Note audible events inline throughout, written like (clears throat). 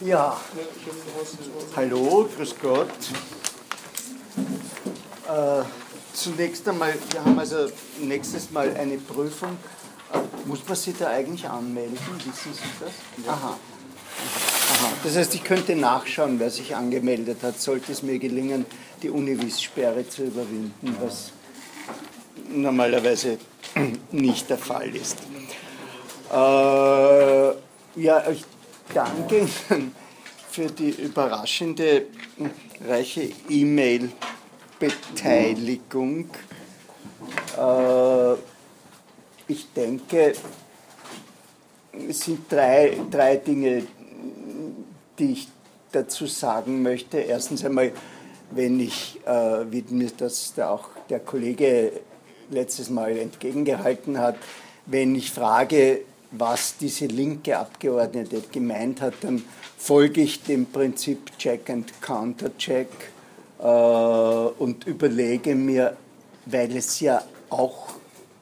Ja, hallo, grüß Gott. Äh, zunächst einmal, wir haben also nächstes Mal eine Prüfung. Äh, muss man sich da eigentlich anmelden? Wissen Sie das? Aha. Aha. Das heißt, ich könnte nachschauen, wer sich angemeldet hat, sollte es mir gelingen, die Univis-Sperre zu überwinden, was normalerweise nicht der Fall ist. Äh, ja, ich danke Ihnen für die überraschende, reiche E-Mail-Beteiligung. Äh, ich denke, es sind drei, drei Dinge, die ich dazu sagen möchte. Erstens einmal, wenn ich, äh, wie mir das der auch der Kollege letztes Mal entgegengehalten hat, wenn ich frage, was diese linke Abgeordnete gemeint hat, dann folge ich dem Prinzip Check and Counter-Check äh, und überlege mir, weil es ja auch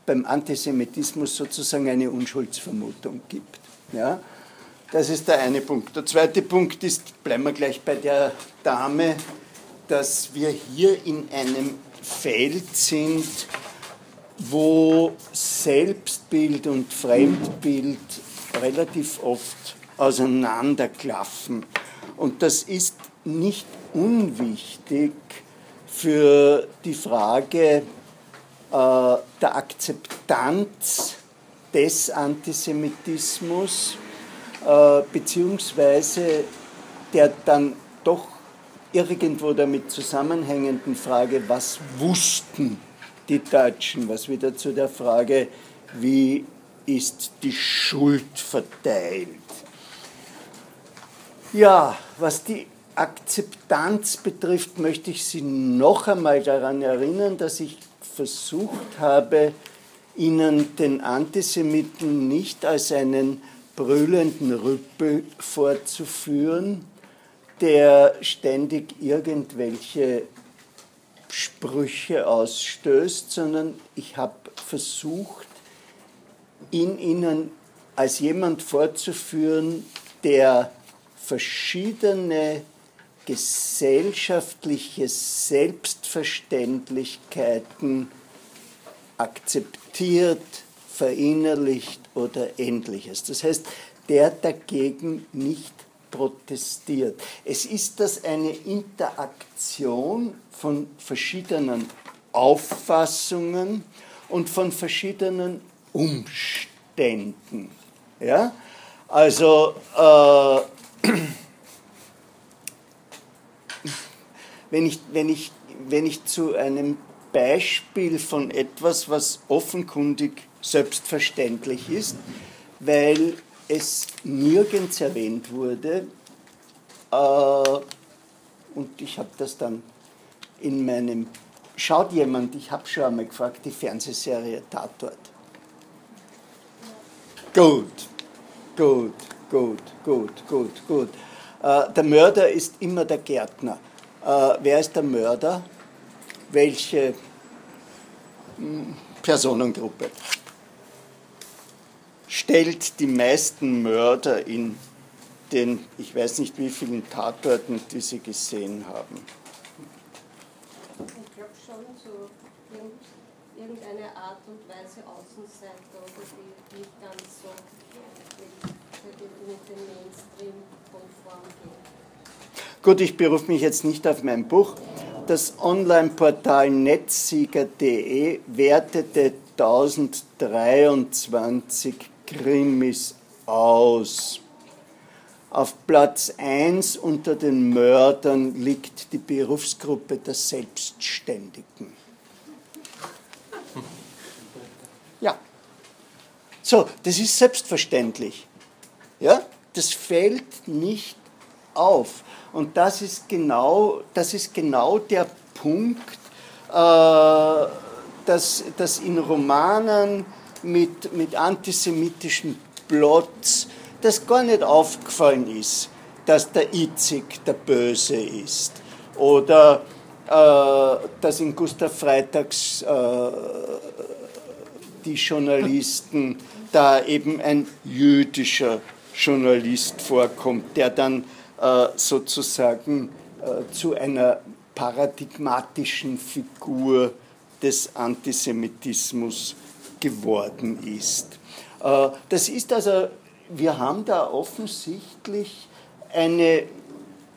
beim Antisemitismus sozusagen eine Unschuldsvermutung gibt. Ja? Das ist der eine Punkt. Der zweite Punkt ist, bleiben wir gleich bei der Dame, dass wir hier in einem Feld sind, wo Selbstbild und Fremdbild relativ oft auseinanderklaffen. Und das ist nicht unwichtig für die Frage äh, der Akzeptanz des Antisemitismus, äh, beziehungsweise der dann doch irgendwo damit zusammenhängenden Frage, was wussten die Deutschen, was wieder zu der Frage, wie ist die Schuld verteilt. Ja, was die Akzeptanz betrifft, möchte ich Sie noch einmal daran erinnern, dass ich versucht habe, Ihnen den Antisemiten nicht als einen brüllenden Rüppel vorzuführen, der ständig irgendwelche Sprüche ausstößt, sondern ich habe versucht, ihn ihnen als jemand vorzuführen, der verschiedene gesellschaftliche Selbstverständlichkeiten akzeptiert, verinnerlicht oder ähnliches. Das heißt, der dagegen nicht protestiert. Es ist das eine Interaktion von verschiedenen Auffassungen und von verschiedenen Umständen. Ja? Also, äh, wenn, ich, wenn, ich, wenn ich zu einem Beispiel von etwas, was offenkundig selbstverständlich ist, weil es nirgends erwähnt wurde, äh, und ich habe das dann in meinem, schaut jemand, ich habe schon einmal gefragt, die Fernsehserie Tatort. Gut, gut, gut, gut, gut, gut. Äh, der Mörder ist immer der Gärtner. Äh, wer ist der Mörder? Welche hm, Personengruppe? Stellt die meisten Mörder in den, ich weiß nicht wie vielen Tatorten, die Sie gesehen haben? Ich glaube schon so irgendeine Art und Weise Außenseiter oder die nicht ganz so mit, mit dem Mainstream konform gehen. Gut, ich berufe mich jetzt nicht auf mein Buch. Das Online-Portal netzsieger.de wertete 1023 Krimis aus. Auf Platz 1 unter den Mördern liegt die Berufsgruppe der Selbstständigen. Ja. So, das ist selbstverständlich. Ja, das fällt nicht auf. Und das ist genau, das ist genau der Punkt, äh, dass, dass in Romanen mit, mit antisemitischen Plots, das gar nicht aufgefallen ist, dass der Itzig der Böse ist. Oder äh, dass in Gustav Freitags äh, die Journalisten (laughs) da eben ein jüdischer Journalist vorkommt, der dann äh, sozusagen äh, zu einer paradigmatischen Figur des Antisemitismus geworden ist. Äh, das ist also, wir haben da offensichtlich eine,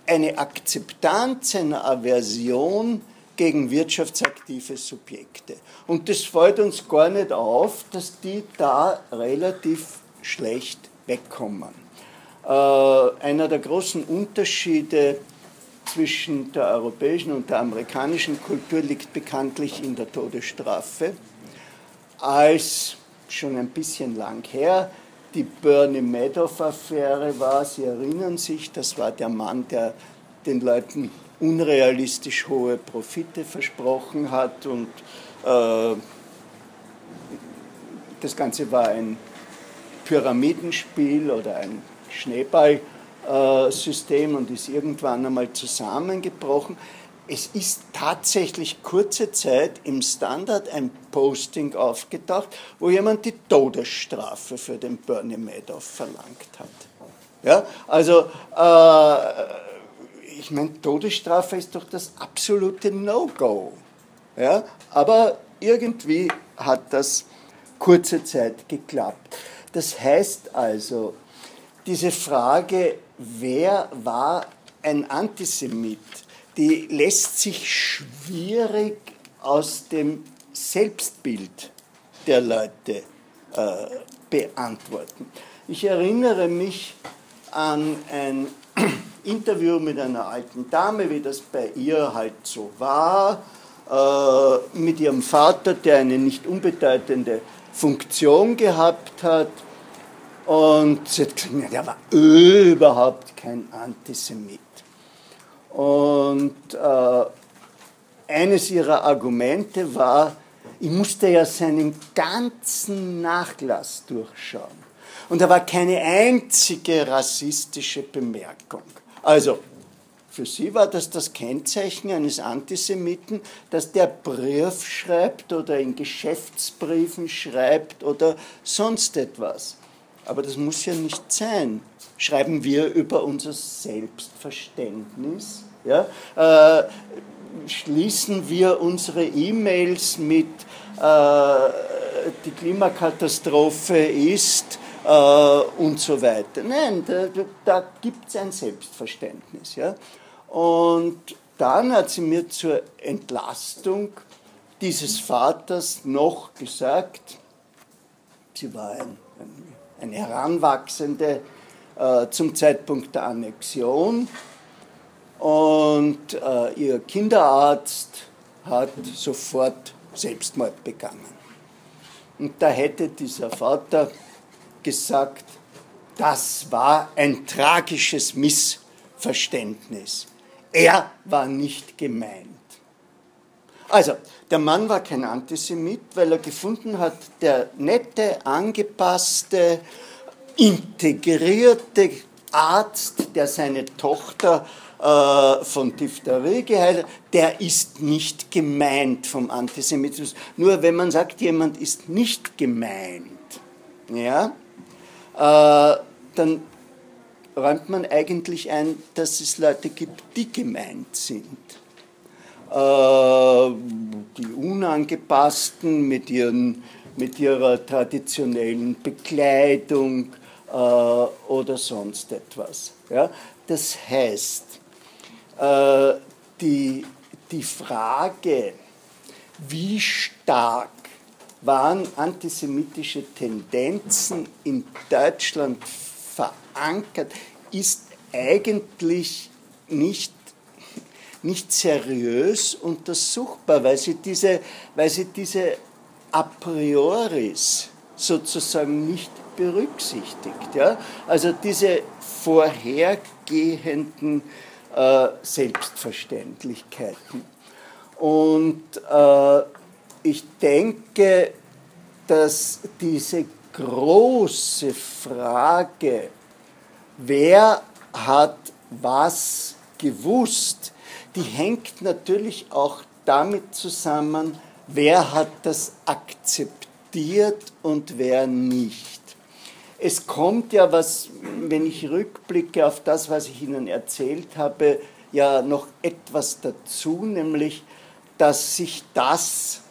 eine Akzeptanz, eine Aversion gegen wirtschaftsaktive Subjekte. Und das fällt uns gar nicht auf, dass die da relativ schlecht wegkommen. Äh, einer der großen Unterschiede zwischen der europäischen und der amerikanischen Kultur liegt bekanntlich in der Todesstrafe. Als schon ein bisschen lang her die Bernie Madoff-Affäre war, Sie erinnern sich, das war der Mann, der den Leuten unrealistisch hohe Profite versprochen hat und äh, das Ganze war ein Pyramidenspiel oder ein Schneeballsystem und ist irgendwann einmal zusammengebrochen. Es ist tatsächlich kurze Zeit im Standard ein Posting aufgetaucht, wo jemand die Todesstrafe für den Bernie Madoff verlangt hat. Ja, also äh, ich meine, Todesstrafe ist doch das absolute No-Go. Ja, aber irgendwie hat das kurze Zeit geklappt. Das heißt also, diese Frage, wer war ein Antisemit, die lässt sich schwierig aus dem Selbstbild der Leute äh, beantworten. Ich erinnere mich an ein (clears throat) Interview mit einer alten Dame, wie das bei ihr halt so war, äh, mit ihrem Vater, der eine nicht unbedeutende Funktion gehabt hat. Und sie hat gesagt, der war überhaupt kein Antisemit. Und äh, eines ihrer Argumente war, ich musste ja seinen ganzen Nachlass durchschauen. Und da war keine einzige rassistische Bemerkung. Also, für sie war das das Kennzeichen eines Antisemiten, dass der Brief schreibt oder in Geschäftsbriefen schreibt oder sonst etwas. Aber das muss ja nicht sein. Schreiben wir über unser Selbstverständnis? Ja? Äh, schließen wir unsere E-Mails mit äh, die Klimakatastrophe ist äh, und so weiter. Nein, da, da gibt es ein Selbstverständnis. Ja? Und dann hat sie mir zur Entlastung dieses Vaters noch gesagt, sie war ein, ein, eine Heranwachsende äh, zum Zeitpunkt der Annexion und äh, ihr Kinderarzt hat sofort Selbstmord begangen. Und da hätte dieser Vater gesagt, das war ein tragisches Missverständnis. Er war nicht gemeint. Also, der Mann war kein Antisemit, weil er gefunden hat, der nette, angepasste, integrierte Arzt, der seine Tochter äh, von Diphtherie geheilt, der ist nicht gemeint vom Antisemitismus. Nur wenn man sagt, jemand ist nicht gemeint, ja, äh, dann räumt man eigentlich ein, dass es Leute gibt, die gemeint sind. Äh, die Unangepassten mit, ihren, mit ihrer traditionellen Bekleidung äh, oder sonst etwas. Das heißt, die, die Frage, wie stark waren antisemitische Tendenzen in Deutschland verankert, ist eigentlich nicht, nicht seriös untersuchbar, weil sie diese, weil sie diese a prioris sozusagen nicht berücksichtigt. Ja? Also diese vorhergehenden äh, Selbstverständlichkeiten. Und äh, ich denke, dass diese große Frage, wer hat was gewusst, die hängt natürlich auch damit zusammen, wer hat das akzeptiert und wer nicht. Es kommt ja was, wenn ich rückblicke auf das, was ich Ihnen erzählt habe, ja noch etwas dazu, nämlich, dass sich das,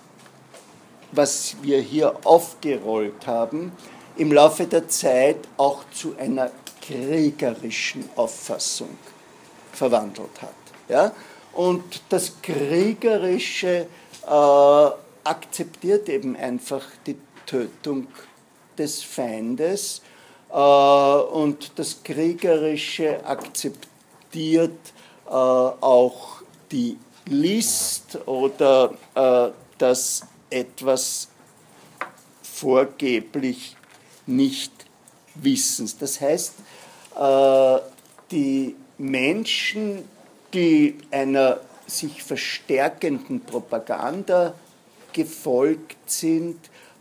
was wir hier aufgerollt haben, im Laufe der Zeit auch zu einer kriegerischen Auffassung verwandelt hat. Ja? Und das Kriegerische äh, akzeptiert eben einfach die Tötung des Feindes äh, und das Kriegerische akzeptiert äh, auch die List oder äh, das etwas vorgeblich nicht Wissens. Das heißt, äh, die Menschen, die einer sich verstärkenden Propaganda gefolgt sind,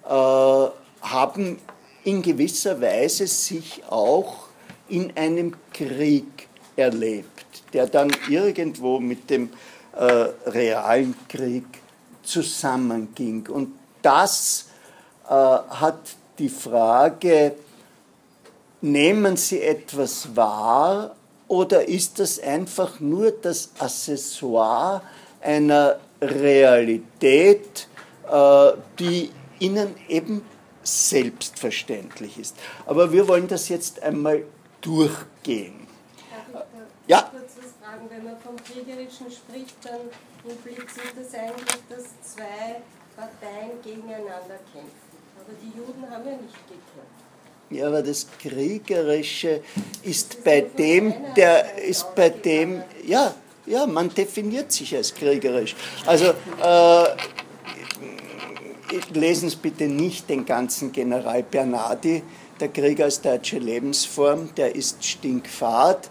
äh, haben in gewisser Weise sich auch in einem Krieg erlebt, der dann irgendwo mit dem äh, realen Krieg zusammenging. Und das äh, hat die Frage, nehmen Sie etwas wahr oder ist das einfach nur das Accessoire einer Realität, äh, die Ihnen eben selbstverständlich ist. Aber wir wollen das jetzt einmal durchgehen. Darf ich da ja. kurz was fragen? Wenn man vom Kriegerischen spricht, dann impliziert das eigentlich, dass zwei Parteien gegeneinander kämpfen. Aber die Juden haben ja nicht gekämpft. Ja, aber das Kriegerische ist bei dem, der ist bei dem, ja, ja, man definiert sich als kriegerisch. Also äh, lesen Sie bitte nicht den ganzen General Bernardi, der Krieg als deutsche Lebensform, der ist stinkfad.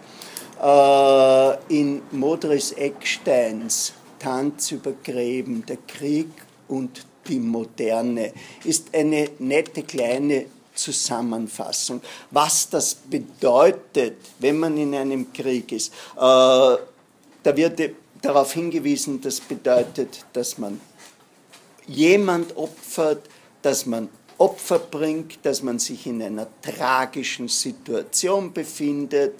Äh, in Modris Ecksteins Tanz über Gräben, der Krieg und die Moderne, ist eine nette kleine Zusammenfassung, was das bedeutet, wenn man in einem Krieg ist. Äh, da wird darauf hingewiesen, das bedeutet, dass man jemand opfert, dass man Opfer bringt, dass man sich in einer tragischen Situation befindet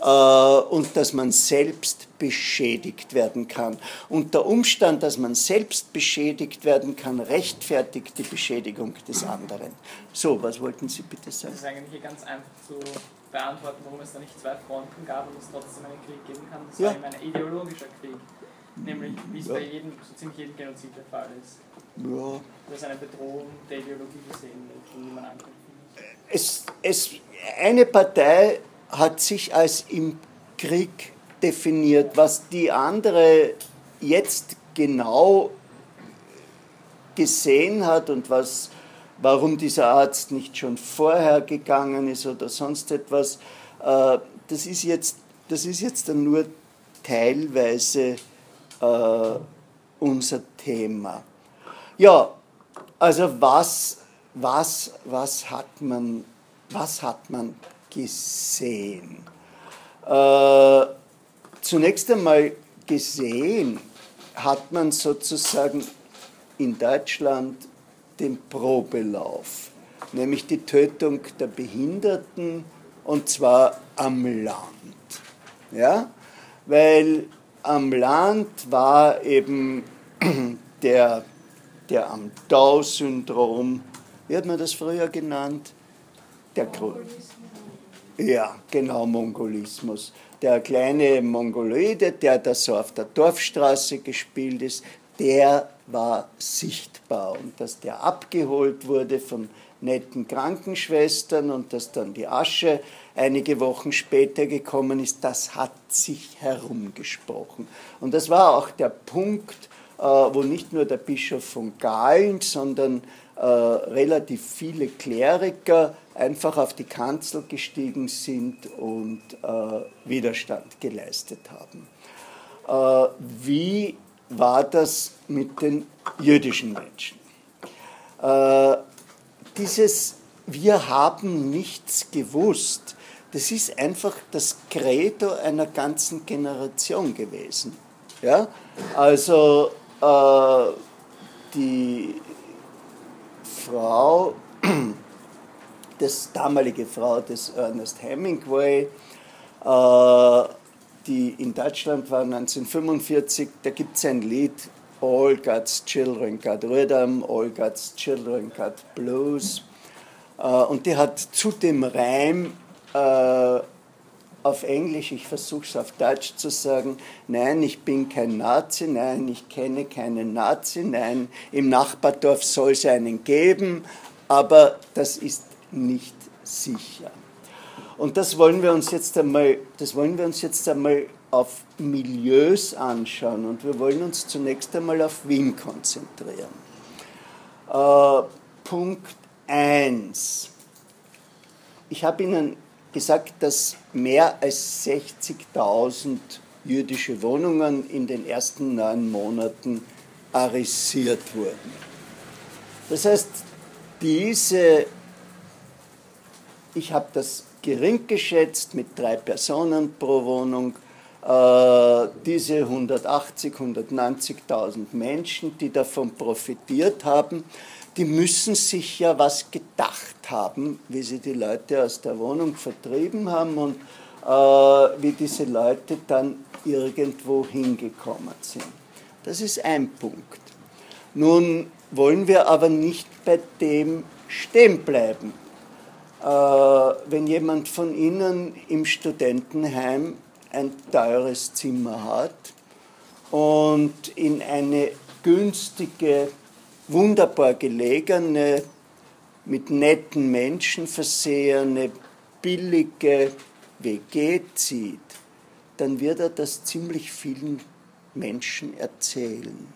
äh, und dass man selbst beschädigt werden kann. Und der Umstand, dass man selbst beschädigt werden kann, rechtfertigt die Beschädigung des anderen. So, was wollten Sie bitte sagen? Das ist eigentlich hier ganz einfach zu beantworten, warum es da nicht zwei Fronten gab und es trotzdem einen Krieg geben kann. Das ja. war eben ein ideologischer Krieg. Nämlich, wie es ja. bei jedem, so ziemlich jedem Genozid der Fall ist. Ja. Das ist eine Bedrohung der Ideologie gesehen, die niemand angreifen es, es, Eine Partei hat sich als im Krieg definiert, was die andere jetzt genau gesehen hat und was, warum dieser Arzt nicht schon vorher gegangen ist oder sonst etwas, äh, das, ist jetzt, das ist jetzt dann nur teilweise äh, unser Thema. Ja, also was, was, was, hat, man, was hat man gesehen? Äh, zunächst einmal gesehen hat man sozusagen in Deutschland den Probelauf, nämlich die Tötung der Behinderten und zwar am Land. Ja? Weil am Land war eben (clears throat) der der am Down-Syndrom, wie hat man das früher genannt? Der ja, genau, Mongolismus. Der kleine Mongoloide, der da so auf der Dorfstraße gespielt ist, der war sichtbar. Und dass der abgeholt wurde von netten Krankenschwestern und dass dann die Asche einige Wochen später gekommen ist, das hat sich herumgesprochen. Und das war auch der Punkt, wo nicht nur der Bischof von Galen, sondern äh, relativ viele Kleriker einfach auf die Kanzel gestiegen sind und äh, Widerstand geleistet haben. Wie war das mit den jüdischen Menschen? Dieses Wir haben nichts gewusst, das ist einfach das Credo einer ganzen Generation gewesen. Ja? Also äh, die Frau das damalige Frau des Ernest Hemingway, äh, die in Deutschland war 1945. Da gibt es ein Lied, All God's Children Got Rhythm, All God's Children Got Blues. Äh, und die hat zu dem Reim auf Englisch, ich versuche es auf Deutsch zu sagen, nein, ich bin kein Nazi, nein, ich kenne keinen Nazi, nein, im Nachbardorf soll es einen geben, aber das ist nicht sicher. Und das wollen wir uns jetzt einmal, das wollen wir uns jetzt einmal auf Milieus anschauen und wir wollen uns zunächst einmal auf Wien konzentrieren. Äh, Punkt 1. Ich habe Ihnen gesagt, dass mehr als 60.000 jüdische Wohnungen in den ersten neun Monaten arisiert wurden. Das heißt, diese, ich habe das gering geschätzt mit drei Personen pro Wohnung, äh, diese 180, 190.000 Menschen, die davon profitiert haben, die müssen sich ja was gedacht haben, wie sie die Leute aus der Wohnung vertrieben haben und äh, wie diese Leute dann irgendwo hingekommen sind. Das ist ein Punkt. Nun wollen wir aber nicht bei dem stehen bleiben. Äh, wenn jemand von Ihnen im Studentenheim ein teures Zimmer hat und in eine günstige wunderbar gelegene, mit netten Menschen versehene, billige WG zieht, dann wird er das ziemlich vielen Menschen erzählen.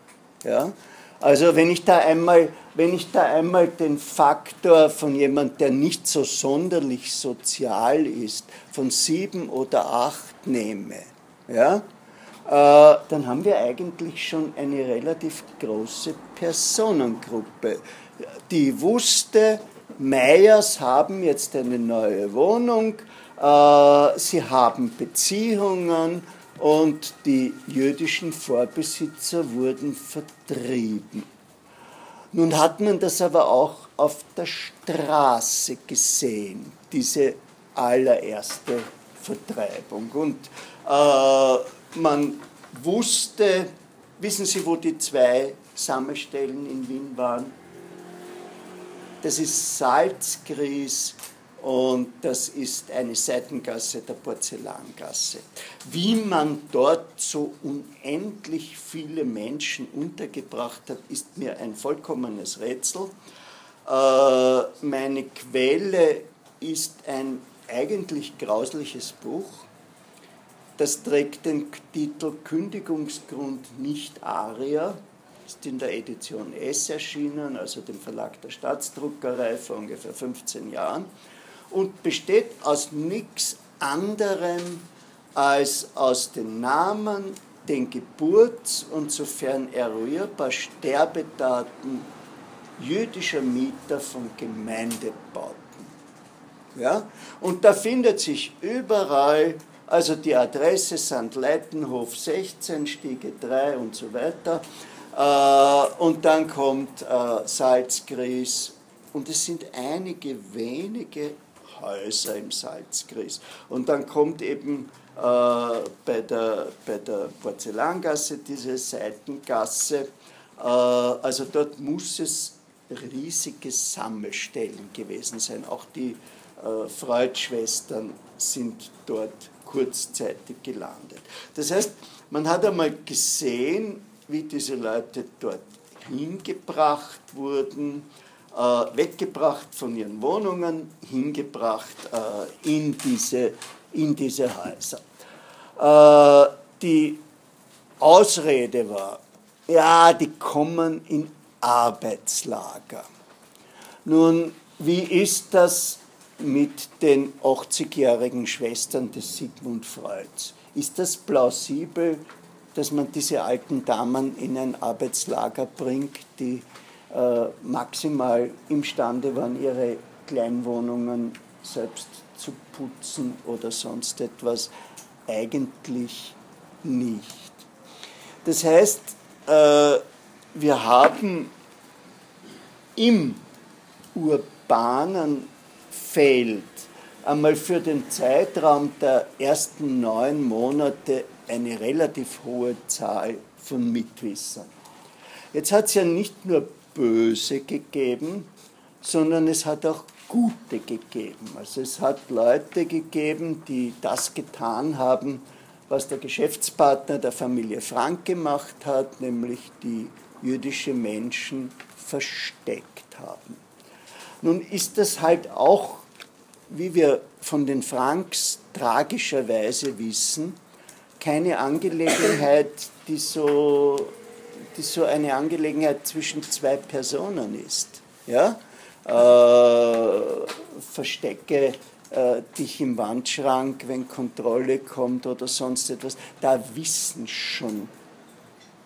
Ja? Also wenn ich, da einmal, wenn ich da einmal den Faktor von jemand, der nicht so sonderlich sozial ist, von sieben oder acht nehme, ja, dann haben wir eigentlich schon eine relativ große Personengruppe, die wusste, Meyers haben jetzt eine neue Wohnung, äh, sie haben Beziehungen und die jüdischen Vorbesitzer wurden vertrieben. Nun hat man das aber auch auf der Straße gesehen, diese allererste Vertreibung. Und äh, man wusste, wissen Sie, wo die zwei Sammelstellen in Wien waren? Das ist Salzgries und das ist eine Seitengasse der Porzellangasse. Wie man dort so unendlich viele Menschen untergebracht hat, ist mir ein vollkommenes Rätsel. Äh, meine Quelle ist ein eigentlich grausliches Buch das trägt den Titel Kündigungsgrund nicht Aria, ist in der Edition S erschienen, also dem Verlag der Staatsdruckerei vor ungefähr 15 Jahren, und besteht aus nichts anderem als aus den Namen, den Geburts- und sofern eruierbar Sterbedaten jüdischer Mieter von Gemeindebauten. Ja? Und da findet sich überall also die Adresse St. Leitenhof 16, Stiege 3 und so weiter. Äh, und dann kommt äh, Salzgries und es sind einige wenige Häuser im Salzgries. Und dann kommt eben äh, bei, der, bei der Porzellangasse diese Seitengasse. also dort muss es riesige Sammelstellen gewesen sein. Auch die Freudschwestern sind dort kurzzeitig gelandet. Das heißt, man hat einmal gesehen, wie diese Leute dort hingebracht wurden, äh, weggebracht von ihren Wohnungen, hingebracht äh, in, diese, in diese Häuser. Äh, die Ausrede war, ja, die kommen in Arbeitslager. Nun, wie ist das mit den 80-jährigen Schwestern des Sigmund Freuds. Ist das plausibel, dass man diese alten Damen in ein Arbeitslager bringt, die äh, maximal imstande waren, ihre Kleinwohnungen selbst zu putzen oder sonst etwas? Eigentlich nicht. Das heißt, äh, wir haben im urbanen fehlt einmal für den Zeitraum der ersten neun Monate eine relativ hohe Zahl von Mitwissern. Jetzt hat es ja nicht nur Böse gegeben, sondern es hat auch Gute gegeben. Also es hat Leute gegeben, die das getan haben, was der Geschäftspartner der Familie Frank gemacht hat, nämlich die jüdische Menschen versteckt haben. Nun ist das halt auch, wie wir von den Franks tragischerweise wissen, keine Angelegenheit, die so, die so eine Angelegenheit zwischen zwei Personen ist. Ja? Äh, verstecke äh, dich im Wandschrank, wenn Kontrolle kommt oder sonst etwas. Da wissen schon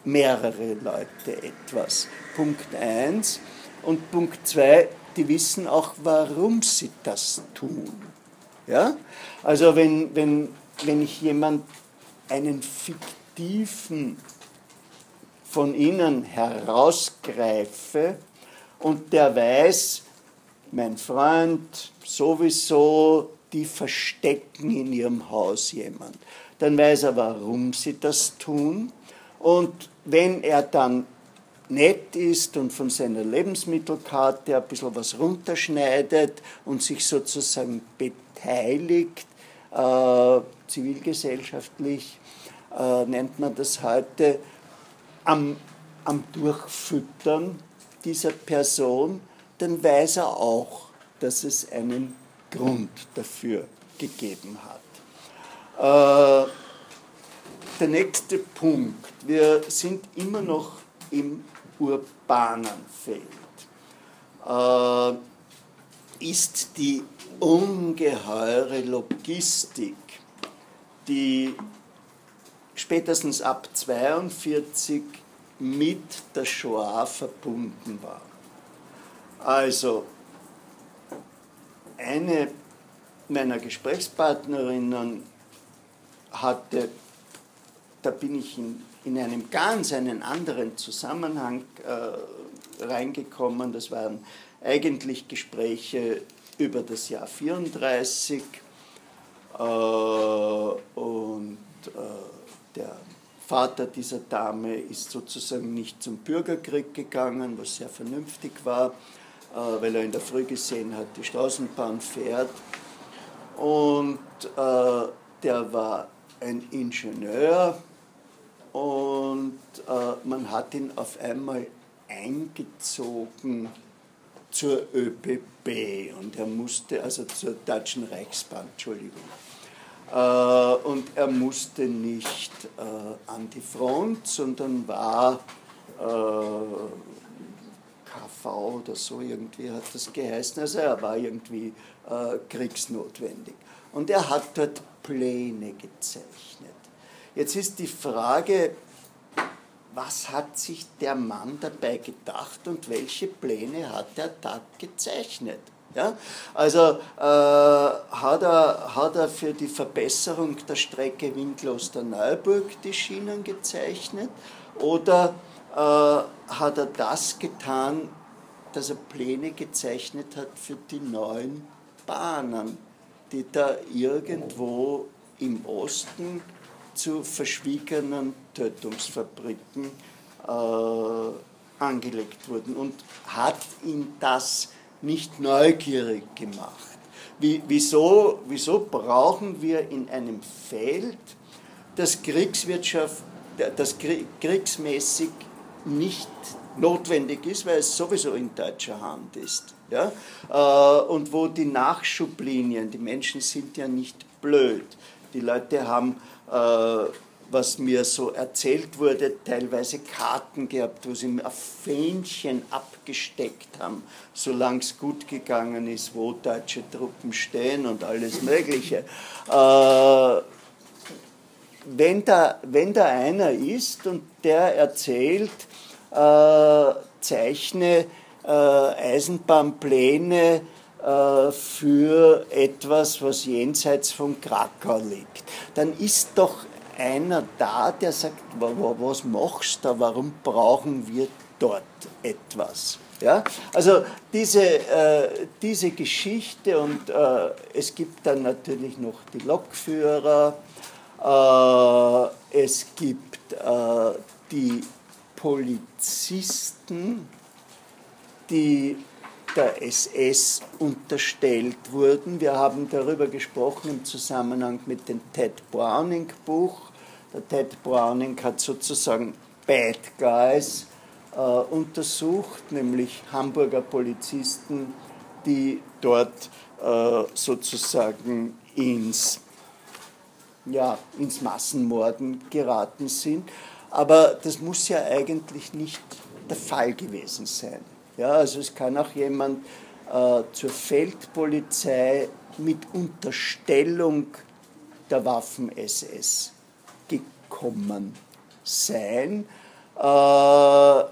mehrere Leute etwas. Punkt 1. Und Punkt 2, die wissen auch, warum sie das tun. Ja? Also wenn, wenn, wenn ich jemand einen fiktiven von ihnen herausgreife und der weiß, mein Freund sowieso, die verstecken in ihrem Haus jemand. Dann weiß er, warum sie das tun. Und wenn er dann nett ist und von seiner Lebensmittelkarte ein bisschen was runterschneidet und sich sozusagen beteiligt, äh, zivilgesellschaftlich äh, nennt man das heute, am, am Durchfüttern dieser Person, dann weiß er auch, dass es einen Grund dafür gegeben hat. Äh, der nächste Punkt. Wir sind immer noch im urbanen Feld. Äh, ist die ungeheure Logistik, die spätestens ab 1942 mit der Shoah verbunden war. Also, eine meiner Gesprächspartnerinnen hatte, da bin ich in, in einem ganz einen anderen Zusammenhang äh, reingekommen, das waren eigentlich Gespräche über das Jahr 34 äh, und äh, der Vater dieser Dame ist sozusagen nicht zum Bürgerkrieg gegangen, was sehr vernünftig war äh, weil er in der Früh gesehen hat, die Straßenbahn fährt. Und äh, der war ein Ingenieur und äh, man hat ihn auf einmal eingezogen zur ÖBB und er musste, also zur Deutschen Reichsbahn, Entschuldigung. Äh, und er musste nicht äh, an die Front, sondern war äh, KV oder so irgendwie hat das geheißen. Also er war irgendwie äh, kriegsnotwendig. Und er hat dort Pläne gezeichnet. Jetzt ist die Frage, was hat sich der Mann dabei gedacht und welche Pläne hat er da gezeichnet? Ja? Also äh, hat, er, hat er für die Verbesserung der Strecke Winkloster-Neuburg die Schienen gezeichnet oder äh, hat er das getan, dass er Pläne gezeichnet hat für die neuen Bahnen, die da irgendwo im Osten zu verschwiegenen Tötungsfabriken äh, angelegt wurden und hat ihn das nicht neugierig gemacht. Wie, wieso, wieso brauchen wir in einem Feld, das Kriegswirtschaft, das kriegsmäßig nicht notwendig ist, weil es sowieso in deutscher Hand ist. Ja? Äh, und wo die Nachschublinien, die Menschen sind ja nicht blöd. Die Leute haben, äh, was mir so erzählt wurde, teilweise Karten gehabt, wo sie auf Fähnchen abgesteckt haben, solange es gut gegangen ist, wo deutsche Truppen stehen und alles Mögliche. Äh, wenn da, wenn da einer ist und der erzählt, äh, zeichne äh, Eisenbahnpläne für etwas, was jenseits von Krakau liegt. Dann ist doch einer da, der sagt, was machst du warum brauchen wir dort etwas? Ja? Also diese, äh, diese Geschichte und äh, es gibt dann natürlich noch die Lokführer, äh, es gibt äh, die Polizisten, die der SS unterstellt wurden. Wir haben darüber gesprochen im Zusammenhang mit dem Ted Browning Buch. Der Ted Browning hat sozusagen Bad Guys äh, untersucht, nämlich Hamburger Polizisten, die dort äh, sozusagen ins, ja, ins Massenmorden geraten sind. Aber das muss ja eigentlich nicht der Fall gewesen sein. Ja, also es kann auch jemand äh, zur Feldpolizei mit Unterstellung der Waffen-SS gekommen sein. Äh,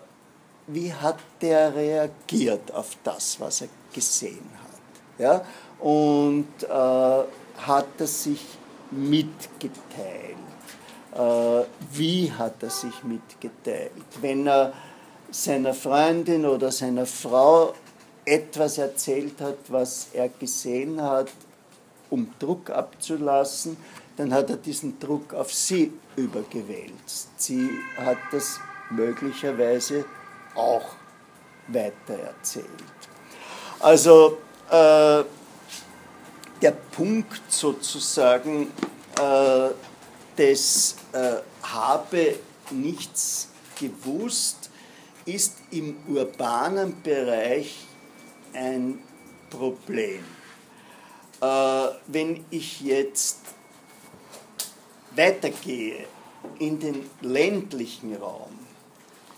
wie hat der reagiert auf das, was er gesehen hat? Ja? Und äh, hat er sich mitgeteilt? Äh, wie hat er sich mitgeteilt? Wenn er seiner Freundin oder seiner Frau etwas erzählt hat, was er gesehen hat, um Druck abzulassen, dann hat er diesen Druck auf sie übergewälzt. Sie hat das möglicherweise auch weitererzählt. Also äh, der Punkt sozusagen äh, des äh, habe nichts gewusst, ist im urbanen Bereich ein Problem. Äh, wenn ich jetzt weitergehe in den ländlichen Raum,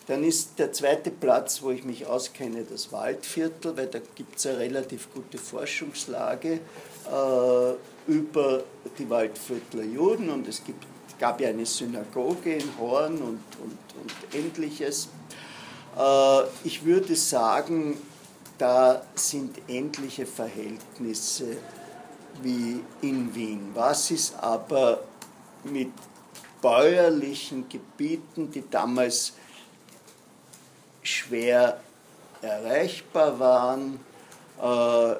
dann ist der zweite Platz, wo ich mich auskenne, das Waldviertel, weil da gibt es eine relativ gute Forschungslage äh, über die Waldviertler Juden und es gibt, gab ja eine Synagoge in Horn und, und, und ähnliches. Äh, ich würde sagen, da sind ähnliche Verhältnisse wie in Wien. Was ist aber mit bäuerlichen Gebieten, die damals schwer erreichbar waren, äh,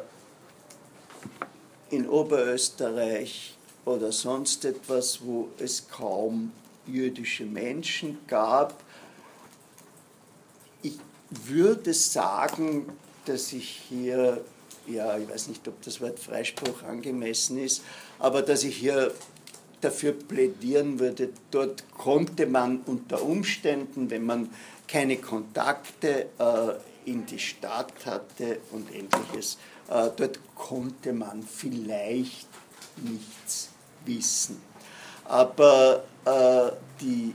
in Oberösterreich oder sonst etwas, wo es kaum jüdische Menschen gab, würde sagen, dass ich hier, ja, ich weiß nicht, ob das Wort Freispruch angemessen ist, aber dass ich hier dafür plädieren würde, dort konnte man unter Umständen, wenn man keine Kontakte äh, in die Stadt hatte und ähnliches, äh, dort konnte man vielleicht nichts wissen. Aber äh, die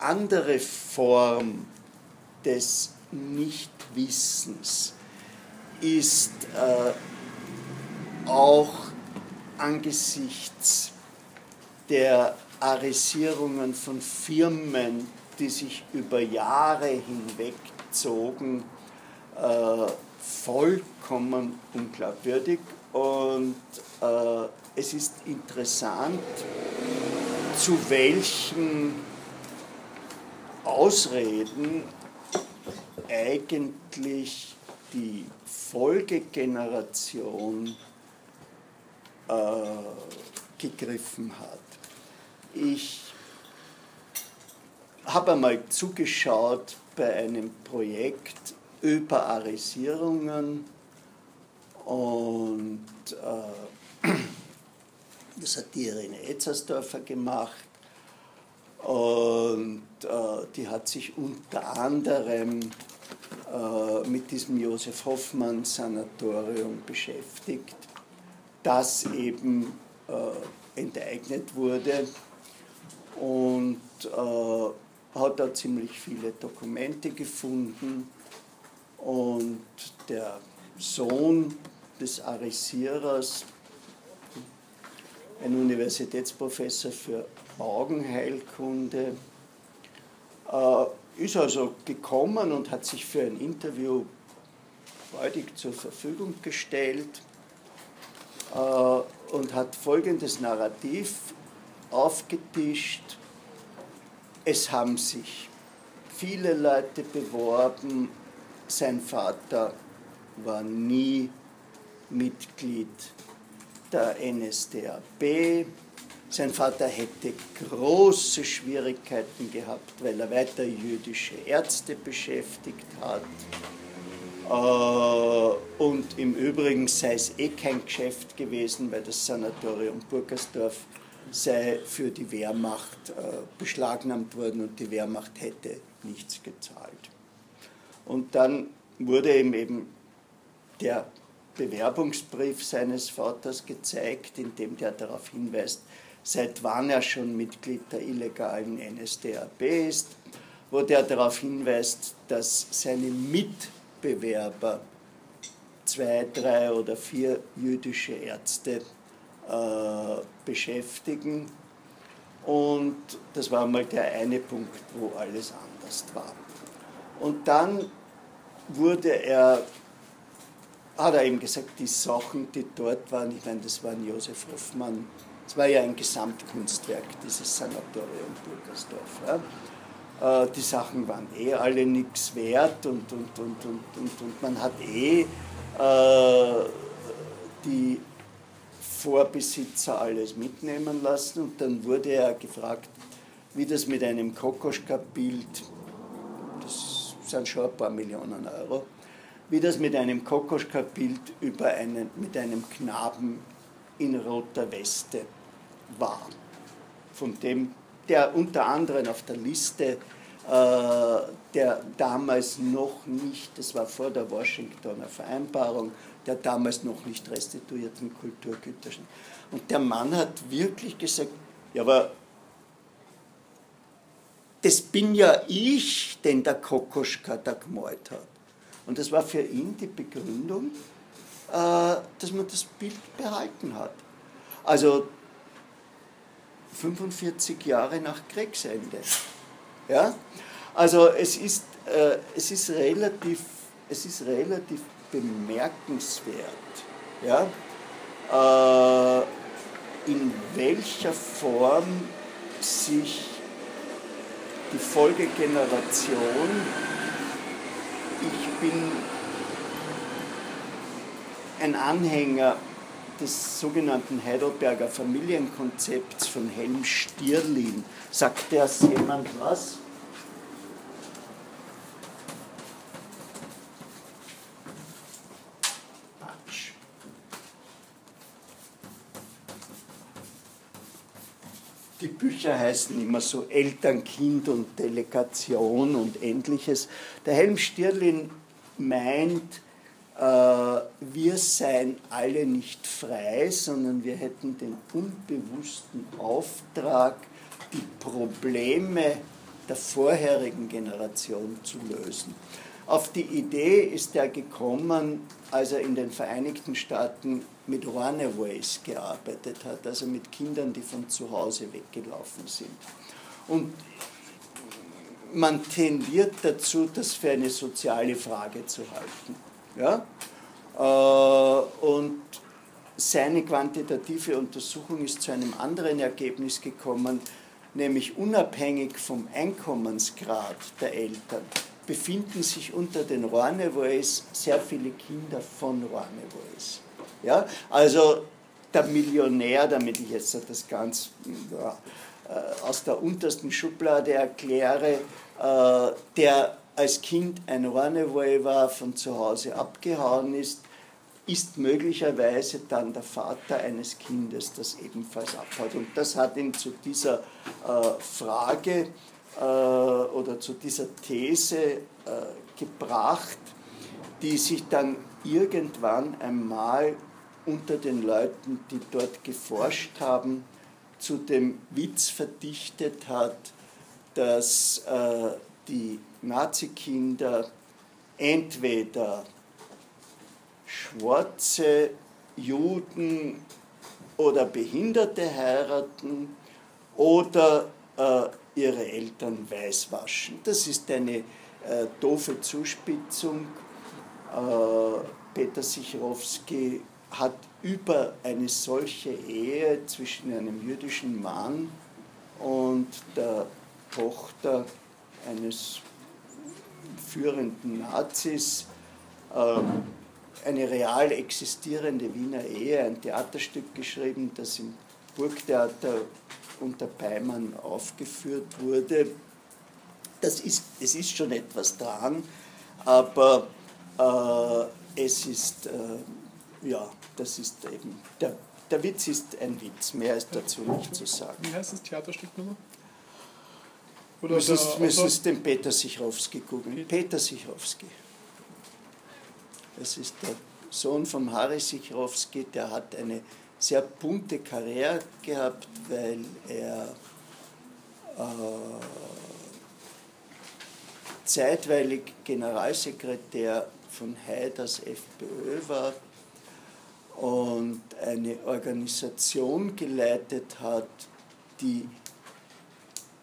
andere Form des Nichtwissens ist äh, auch angesichts der Arisierungen von Firmen, die sich über Jahre hinweg zogen, äh, vollkommen unglaubwürdig. Und äh, es ist interessant, zu welchen Ausreden eigentlich die Folgegeneration äh, gegriffen hat. Ich habe einmal zugeschaut bei einem Projekt über Arisierungen und äh, (clears throat) das hat die Irene Etzersdorfer gemacht und äh, die hat sich unter anderem äh, mit diesem Josef Hoffmann Sanatorium beschäftigt, das eben äh, enteignet wurde. Und äh, hat da ziemlich viele Dokumente gefunden. Und der Sohn des Arisierers, ein Universitätsprofessor für Augenheilkunde, äh, ist also gekommen und hat sich für ein Interview freudig zur Verfügung gestellt äh, und hat folgendes Narrativ aufgetischt. Es haben sich viele Leute beworben, sein Vater war nie Mitglied der NSDAP. Sein Vater hätte große Schwierigkeiten gehabt, weil er weiter jüdische Ärzte beschäftigt hat. Äh, und im Übrigen sei es eh kein Geschäft gewesen, weil das Sanatorium Burgersdorf sei für die Wehrmacht äh, beschlagnahmt worden und die Wehrmacht hätte nichts gezahlt. Und dann wurde ihm eben der Bewerbungsbrief seines Vaters gezeigt, in dem der darauf hinweist, seit wann er schon Mitglied der illegalen NSDAP ist, wo der darauf hinweist, dass seine Mitbewerber zwei, drei oder vier jüdische Ärzte äh, beschäftigen. Und das war mal der eine Punkt, wo alles anders war. Und dann wurde er, hat er eben gesagt, die Sachen, die dort waren, ich meine, das waren Josef Hoffmann, es war ja ein Gesamtkunstwerk, dieses Sanatorium Burgersdorf. Ja. Äh, die Sachen waren eh alle nichts wert und, und, und, und, und, und man hat eh äh, die Vorbesitzer alles mitnehmen lassen und dann wurde er gefragt, wie das mit einem Kokoschka-Bild, das sind schon ein paar Millionen Euro, wie das mit einem Kokoschka-Bild über einen, mit einem Knaben in roter Weste war, von dem, der unter anderem auf der Liste äh, der damals noch nicht, das war vor der Washingtoner Vereinbarung, der damals noch nicht restituierten Kulturgüter. Und der Mann hat wirklich gesagt, ja, aber das bin ja ich, den der Kokoschka da gemalt hat. Und das war für ihn die Begründung, dass man das Bild behalten hat. Also 45 Jahre nach Kriegsende. Ja? Also es ist, äh, es ist, relativ, es ist relativ bemerkenswert, ja? Äh, in welcher Form sich die Folgegeneration, ich bin ein Anhänger des sogenannten Heidelberger Familienkonzepts von Helm Stierlin. Sagt das jemand was? Die Bücher heißen immer so Eltern, Kind und Delegation und ähnliches. Der Helm Stierlin meint, wir seien alle nicht frei, sondern wir hätten den unbewussten Auftrag, die Probleme der vorherigen Generation zu lösen. Auf die Idee ist er gekommen, als er in den Vereinigten Staaten mit Runaways gearbeitet hat, also mit Kindern, die von zu Hause weggelaufen sind. Und man tendiert dazu, das für eine soziale Frage zu halten. Ja? Äh, und seine quantitative Untersuchung ist zu einem anderen Ergebnis gekommen, nämlich unabhängig vom Einkommensgrad der Eltern befinden sich unter den Rouennevois sehr viele Kinder von Rouennevois. Ja? Also der Millionär, damit ich jetzt das ganz äh, aus der untersten Schublade erkläre, äh, der als Kind ein Rouennevois war, von zu Hause abgehauen ist, ist möglicherweise dann der Vater eines Kindes, das ebenfalls abhaut. Und das hat ihn zu dieser äh, Frage äh, oder zu dieser These äh, gebracht, die sich dann irgendwann einmal unter den Leuten, die dort geforscht haben, zu dem Witz verdichtet hat, dass äh, die Nazikinder entweder schwarze Juden oder Behinderte heiraten oder äh, ihre Eltern weiß waschen. Das ist eine äh, doofe Zuspitzung. Äh, Peter Sichrowski hat über eine solche Ehe zwischen einem jüdischen Mann und der Tochter eines führenden Nazis äh, eine real existierende Wiener Ehe, ein Theaterstück geschrieben, das im Burgtheater unter Peimann aufgeführt wurde. Das ist, es ist schon etwas dran, aber äh, es ist, äh, ja, das ist eben, der, der Witz ist ein Witz, mehr ist dazu nicht zu sagen. Wie heißt das Theaterstück nochmal? Oder müsstest, müsstest den Peter Sichrowski googeln. Peter Sichrowski. Das ist der Sohn von Harry Sichrowski, der hat eine sehr bunte Karriere gehabt, weil er äh, zeitweilig Generalsekretär von Haiders FPÖ war und eine Organisation geleitet hat, die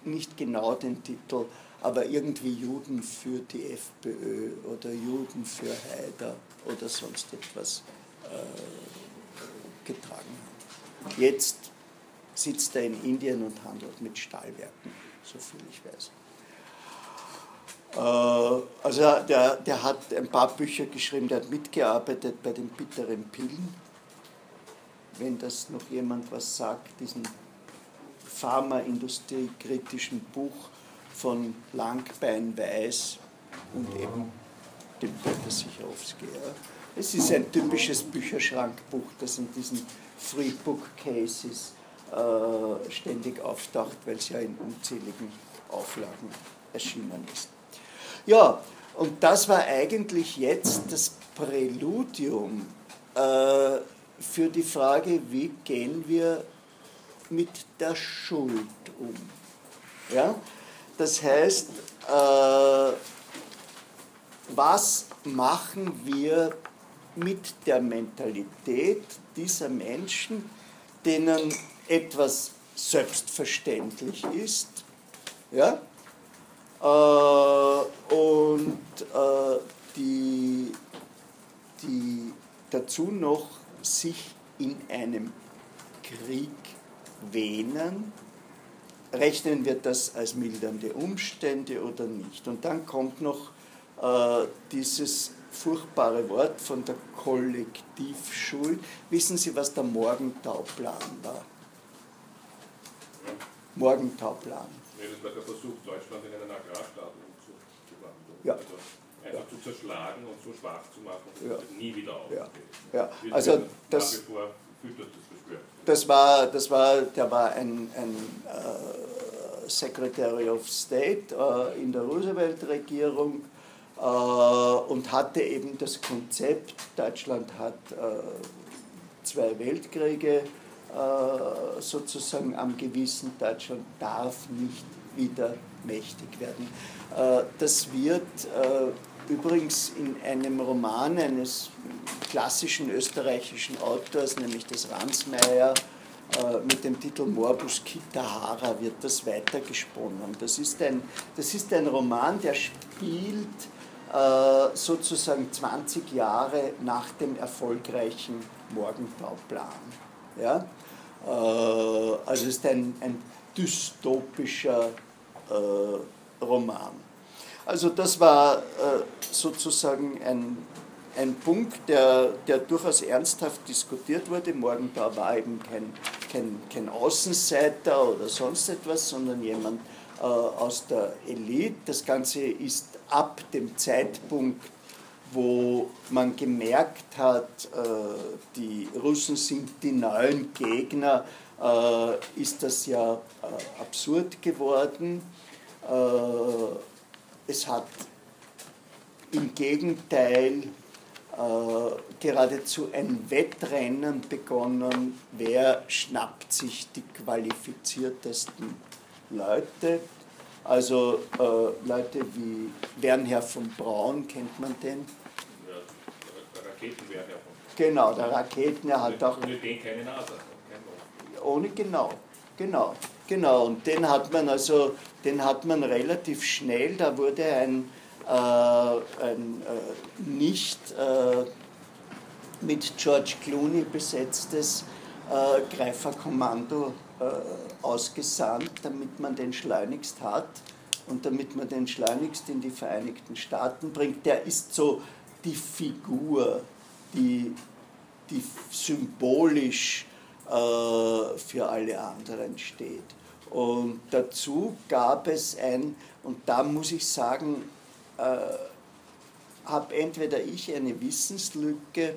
nicht genau den Titel, aber irgendwie Juden für die FPÖ oder Juden für Haider oder sonst etwas äh, getragen hat. Jetzt sitzt er in Indien und handelt mit Stahlwerken, so viel ich weiß. Äh, also der, der hat ein paar Bücher geschrieben, der hat mitgearbeitet bei den bitteren Pillen. Wenn das noch jemand was sagt, diesen Pharmaindustrie-kritischen Buch von Langbein Weiß und eben dem Peter Sichrowski. Es ist ein typisches Bücherschrankbuch, das in diesen Free Book Cases äh, ständig auftaucht, weil es ja in unzähligen Auflagen erschienen ist. Ja, und das war eigentlich jetzt das Präludium äh, für die Frage, wie gehen wir mit der Schuld um. Ja? Das heißt, äh, was machen wir mit der Mentalität dieser Menschen, denen etwas selbstverständlich ist, ja? Äh, und äh, die, die dazu noch sich in einem Krieg wähnen, rechnen wir das als mildernde Umstände oder nicht. Und dann kommt noch äh, dieses furchtbare Wort von der Kollektivschuld. Wissen Sie, was der Morgentauplan war? Morgentauplan. Nee, das war der Versuch, Deutschland in einen Agrarstaat umzuwandeln. Ja. Also einfach ja. zu zerschlagen und so schwach zu machen, dass ja. es nie wieder aufgeht. Ja. ja. Also das, nach wie vor das Gespür. Das war, das war, der war ein, ein äh, Secretary of State äh, in der Roosevelt-Regierung äh, und hatte eben das Konzept, Deutschland hat äh, zwei Weltkriege äh, sozusagen am Gewissen, Deutschland darf nicht wieder mächtig werden. Äh, das wird übrigens in einem Roman eines klassischen österreichischen Autors, nämlich des Ransmayr, äh, mit dem Titel Morbus Kitahara wird das weitergesponnen. Das ist ein, das ist ein Roman, der spielt äh, sozusagen 20 Jahre nach dem erfolgreichen Morgentauplan. Ja? Äh, also ist ein, ein dystopischer Roman. Also das war äh, sozusagen ein, ein Punkt, der, der durchaus ernsthaft diskutiert wurde. Morgenthau war eben kein, kein, kein Außenseiter oder sonst etwas, sondern jemand äh, aus der Elite. Das Ganze ist ab dem Zeitpunkt, wo man gemerkt hat, äh, die Russen sind die neuen Gegner, ist das ja absurd geworden. Es hat im Gegenteil äh, geradezu ein Wettrennen begonnen, wer schnappt sich die qualifiziertesten Leute. Also äh, Leute wie Wernher von Braun, kennt man den? Ja, der Raketenwernher von Genau, der Raketenwernher hat auch... Ohne den keine Nase. Ohne, genau, genau, genau. Und den hat man also den hat man relativ schnell, da wurde ein, äh, ein äh, nicht äh, mit George Clooney besetztes äh, Greiferkommando äh, ausgesandt, damit man den schleunigst hat. und damit man den schleunigst in die Vereinigten Staaten bringt, der ist so die Figur, die, die symbolisch für alle anderen steht. Und dazu gab es ein, und da muss ich sagen, äh, habe entweder ich eine Wissenslücke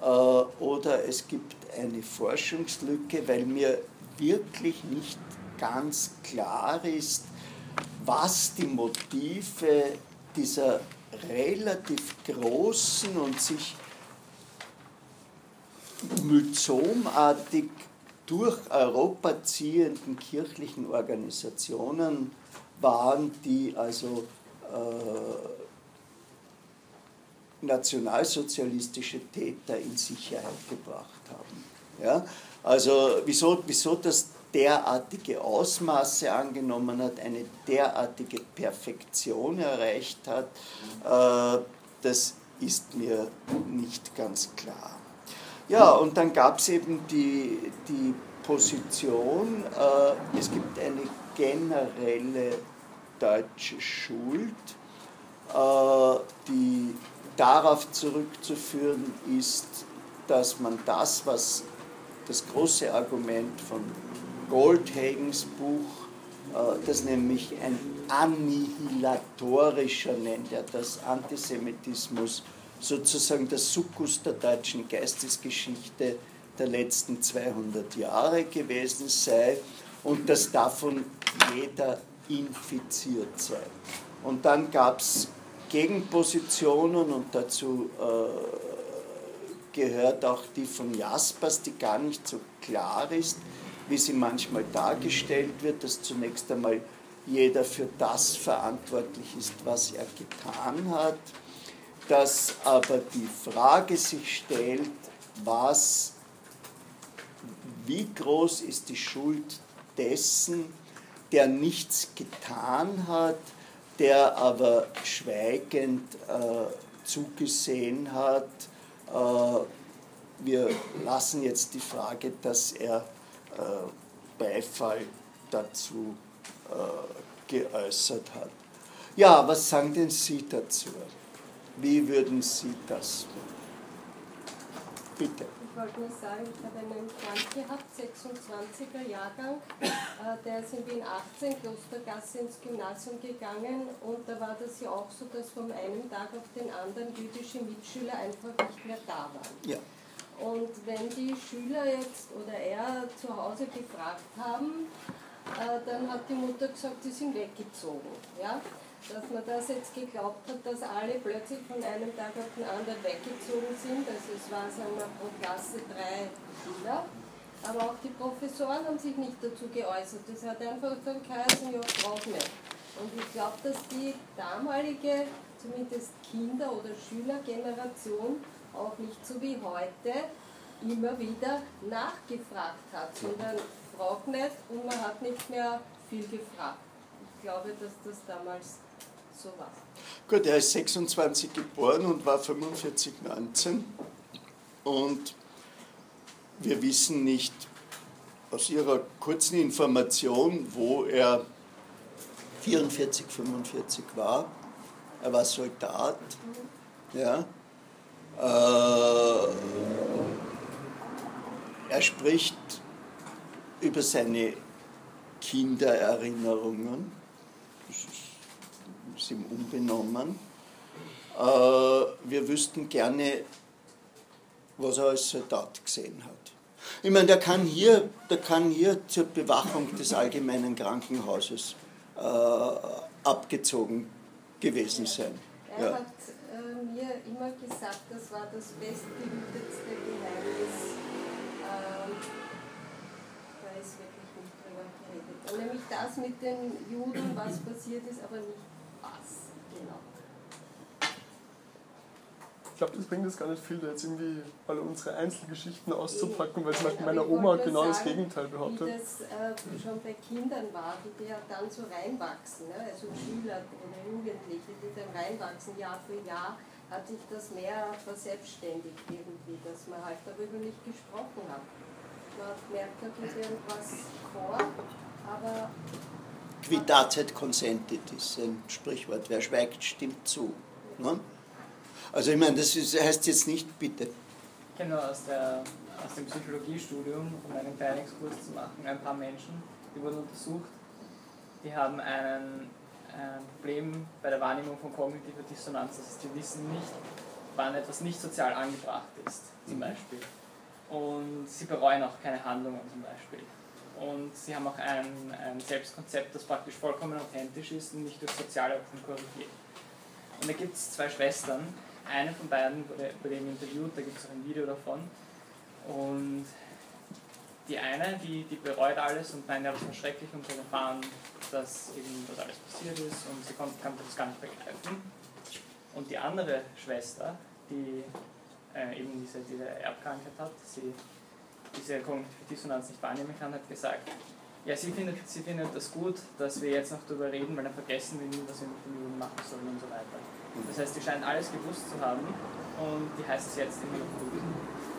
äh, oder es gibt eine Forschungslücke, weil mir wirklich nicht ganz klar ist, was die Motive dieser relativ großen und sich myzomartig durch Europa ziehenden kirchlichen Organisationen waren, die also äh, nationalsozialistische Täter in Sicherheit gebracht haben. Ja? Also wieso, wieso das derartige Ausmaße angenommen hat, eine derartige Perfektion erreicht hat, äh, das ist mir nicht ganz klar. Ja, und dann gab es eben die, die Position, äh, es gibt eine generelle deutsche Schuld, äh, die darauf zurückzuführen ist, dass man das, was das große Argument von Goldhagens Buch, äh, das nämlich ein annihilatorischer nennt er das Antisemitismus, sozusagen der Sukkus der deutschen Geistesgeschichte der letzten 200 Jahre gewesen sei und dass davon jeder infiziert sei. Und dann gab es Gegenpositionen und dazu äh, gehört auch die von Jaspers, die gar nicht so klar ist, wie sie manchmal dargestellt wird, dass zunächst einmal jeder für das verantwortlich ist, was er getan hat, dass aber die Frage sich stellt, was, wie groß ist die Schuld dessen, der nichts getan hat, der aber schweigend äh, zugesehen hat. Äh, wir lassen jetzt die Frage, dass er äh, Beifall dazu äh, geäußert hat. Ja, was sagen denn Sie dazu? Wie würden Sie das? Bitte. Ich wollte nur sagen, ich habe einen Freund gehabt, 26er Jahrgang, äh, der ist in Wien 18, Klostergasse ins Gymnasium gegangen und da war das ja auch so, dass von einem Tag auf den anderen jüdische Mitschüler einfach nicht mehr da waren. Ja. Und wenn die Schüler jetzt oder er zu Hause gefragt haben, äh, dann hat die Mutter gesagt, sie sind weggezogen. Ja? Dass man das jetzt geglaubt hat, dass alle plötzlich von einem Tag auf den anderen weggezogen sind. Also es waren sagen wir, pro Klasse drei Schüler. Aber auch die Professoren haben sich nicht dazu geäußert. Das hat einfach dann geheißen, ja, braucht nicht. Und ich glaube, dass die damalige, zumindest Kinder- oder Schülergeneration, auch nicht so wie heute immer wieder nachgefragt hat, sondern fragt nicht und man hat nicht mehr viel gefragt. Ich glaube, dass das damals so war. Gut, er ist 26 geboren und war 45, 19 und wir wissen nicht aus Ihrer kurzen Information, wo er 44, 45 war. Er war Soldat. Ja. Äh, er spricht über seine Kindererinnerungen, ihm unbenommen. Äh, wir wüssten gerne, was er als Soldat gesehen hat. Ich meine, der kann hier, der kann hier zur Bewachung des allgemeinen Krankenhauses äh, abgezogen gewesen sein. Er ja. hat äh, mir immer gesagt, das war das bestgehütetste Geheimnis. Ähm, da ist wirklich nicht drüber geredet. Und nämlich das mit den Juden, was passiert ist, aber nicht. Genau. Ich glaube, das bringt jetzt gar nicht viel, da jetzt irgendwie alle unsere Einzelgeschichten auszupacken, weil zum Beispiel meine Oma genau das Gegenteil behauptet. Wie das äh, schon bei Kindern war, die ja dann so reinwachsen, ne? also Schüler oder Jugendliche, die dann reinwachsen Jahr für Jahr, hat sich das mehr verselbstständigt irgendwie, dass man halt darüber nicht gesprochen hat. Man hat gemerkt, da geht irgendwas vor, aber Quitazet consentit ist ein Sprichwort. Wer schweigt, stimmt zu. Ne? Also ich meine, das ist, heißt jetzt nicht bitte. Genau, aus, der, aus dem Psychologiestudium, um einen kleinen Exkurs zu machen, ein paar Menschen, die wurden untersucht, die haben einen, ein Problem bei der Wahrnehmung von kognitiver Dissonanz. Das heißt, die wissen nicht, wann etwas nicht sozial angebracht ist, zum. Beispiel. Und sie bereuen auch keine Handlungen zum Beispiel. Und sie haben auch ein, ein Selbstkonzept, das praktisch vollkommen authentisch ist und nicht durch soziale korrigiert. Und da gibt es zwei Schwestern. Eine von beiden wurde, wurde eben interviewt, da gibt es auch ein Video davon. Und die eine, die, die bereut alles und meint, ja, das war schrecklich und hat erfahren, dass eben das alles passiert ist und sie konnte, konnte das gar nicht begreifen. Und die andere Schwester, die äh, eben diese, diese Erbkrankheit hat, sie diese kognitive Dissonanz nicht wahrnehmen kann, hat gesagt, ja, sie findet, sie findet das gut, dass wir jetzt noch darüber reden, weil dann vergessen wir nie, was wir mit den Juden machen sollen und so weiter. Das heißt, die scheint alles gewusst zu haben und die heißt es jetzt immer noch gut,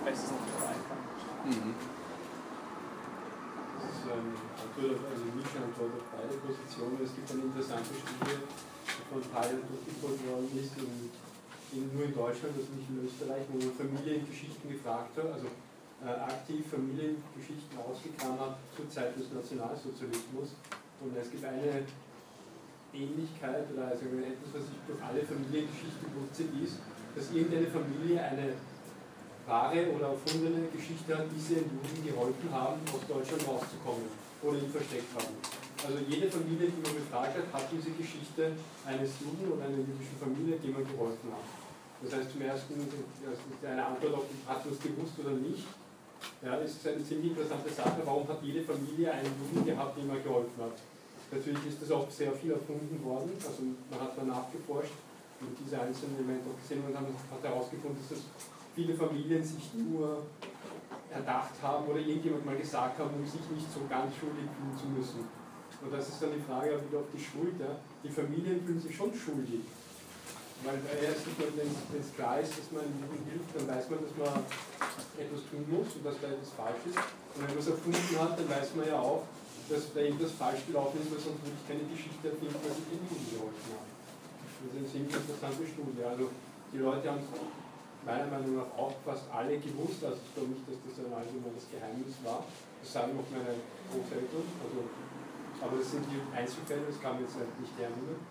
weil sie es nicht bereuen kann. Mhm. Das ist eine Antwort auf, also nicht eine Antwort auf beide Positionen. Es gibt eine interessante Studie von Teilen durchgeführt worden ist, in, in, nur in Deutschland, also nicht in Österreich, wo man Familiengeschichten gefragt hat, also aktiv Familiengeschichten ausgekramt zur Zeit des Nationalsozialismus. Und es gibt eine Ähnlichkeit oder also etwas, was sich durch alle Familiengeschichten nutze, ist, dass irgendeine Familie eine wahre oder erfundene Geschichte hat, wie sie den Juden geholfen haben, aus Deutschland rauszukommen oder ihn versteckt haben. Also jede Familie, die man befragt hat, hat diese Geschichte eines Juden oder einer jüdischen Familie, die man geholfen hat. Das heißt zum ersten, eine Antwort auf, hat man es gewusst oder nicht, ja, das ist eine ziemlich interessante Sache. Warum hat jede Familie einen Juden gehabt, dem er geholfen hat? Natürlich ist das auch sehr viel erfunden worden. Also man hat danach geforscht und diese einzelnen Elemente auch gesehen und hat herausgefunden, dass das viele Familien sich nur erdacht haben oder irgendjemand mal gesagt haben, um sich nicht so ganz schuldig fühlen zu müssen. Und das ist dann die Frage wieder auf die Schuld. Ja. Die Familien fühlen sich schon schuldig. Weil erst wenn es klar ist, dass man jemandem hilft, dann weiß man, dass man etwas tun muss und dass da etwas falsch ist. Und wenn man es erfunden hat, dann weiß man ja auch, dass da irgendwas falsch gelaufen ist, weil sonst würde ich keine Geschichte erfinden, dass ich den Juden geholfen habe. Das ist eine ziemlich interessante Studie. Also die Leute haben meiner Meinung nach auch fast alle gewusst, also ich glaube nicht, dass das ein allgemeines Geheimnis war. Das sagen auch meine Großeltern. Also, aber das sind die Einzelfälle, das kann man jetzt nicht erinnern.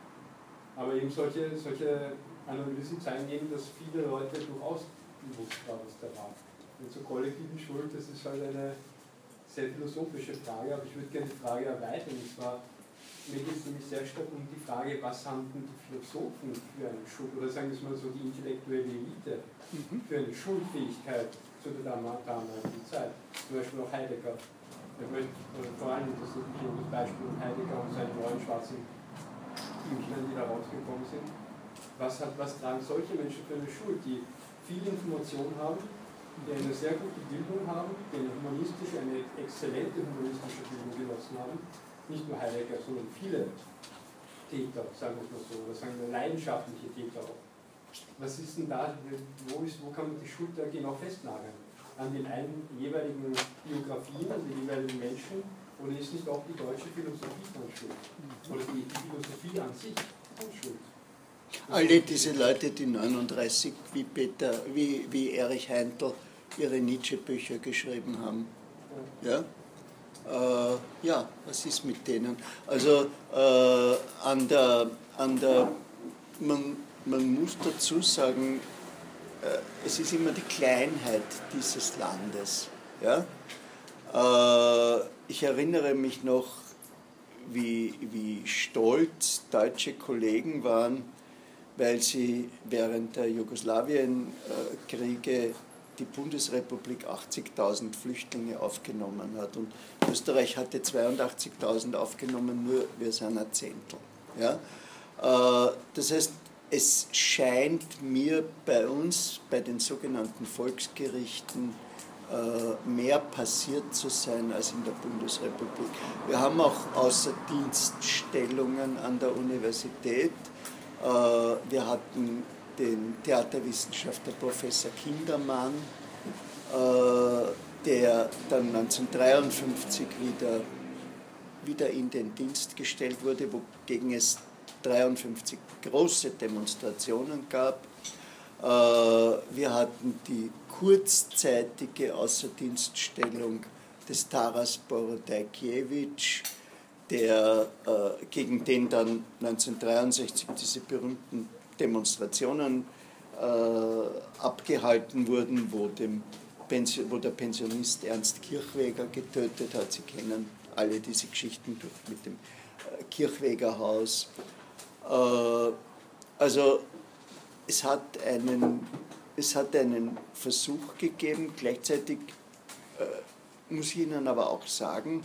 Aber eben solche, solche Analysen zeigen eben, dass viele Leute durchaus bewusst war, was da war. Und zur kollektiven Schuld, das ist halt eine sehr philosophische Frage, aber ich würde gerne die Frage erweitern. Und zwar, mir geht es nämlich sehr stark um die Frage, was haben denn die Philosophen für eine Schuld, oder sagen wir es mal so, die intellektuelle Elite mhm. für eine Schuldfähigkeit zu der damaligen Zeit. Zum Beispiel auch Heidegger. Ich möchte vor allem interessiert mich das Beispiel von Heidegger und seinen neuen schwarzen Büchern, die da rausgekommen sind. Was, hat, was tragen solche Menschen für eine Schuld, die viel Information haben, die eine sehr gute Bildung haben, die eine humanistische, eine exzellente humanistische Bildung genossen haben, nicht nur Heidegger, sondern viele Täter, sagen wir mal so, oder sagen wir leidenschaftliche Täter auch. Was ist denn da, wo, ist, wo kann man die Schuld da genau festnageln? An den einen jeweiligen Biografien, an den jeweiligen Menschen, oder ist nicht auch die deutsche Philosophie dann schuld? Oder die, Philosophie an sich dann schuld? Alle diese Leute, die 39 wie, Peter, wie, wie Erich Heintl ihre Nietzsche-Bücher geschrieben haben. Ja? Äh, ja, was ist mit denen? Also äh, an der, an der man, man muss dazu sagen, äh, es ist immer die Kleinheit dieses Landes. Ja? Ich erinnere mich noch, wie, wie stolz deutsche Kollegen waren, weil sie während der Jugoslawienkriege die Bundesrepublik 80.000 Flüchtlinge aufgenommen hat. Und Österreich hatte 82.000 aufgenommen, nur wir sind ein Zehntel. Ja? Äh, das heißt, es scheint mir bei uns, bei den sogenannten Volksgerichten, mehr passiert zu sein als in der Bundesrepublik. Wir haben auch Außerdienststellungen an der Universität. Äh, wir hatten den Theaterwissenschaftler Professor Kindermann, äh, der dann 1953 wieder wieder in den Dienst gestellt wurde, wogegen es 53 große Demonstrationen gab. Äh, wir hatten die kurzzeitige Außerdienststellung des Taras Borodajkiewicz, der, äh, gegen den dann 1963 diese berühmten Demonstrationen äh, abgehalten wurden, wo, dem wo der Pensionist Ernst Kirchweger getötet hat. Sie kennen alle diese Geschichten durch, mit dem äh, Kirchwegerhaus. Also es hat einen, es hat einen Versuch gegeben, gleichzeitig äh, muss ich Ihnen aber auch sagen,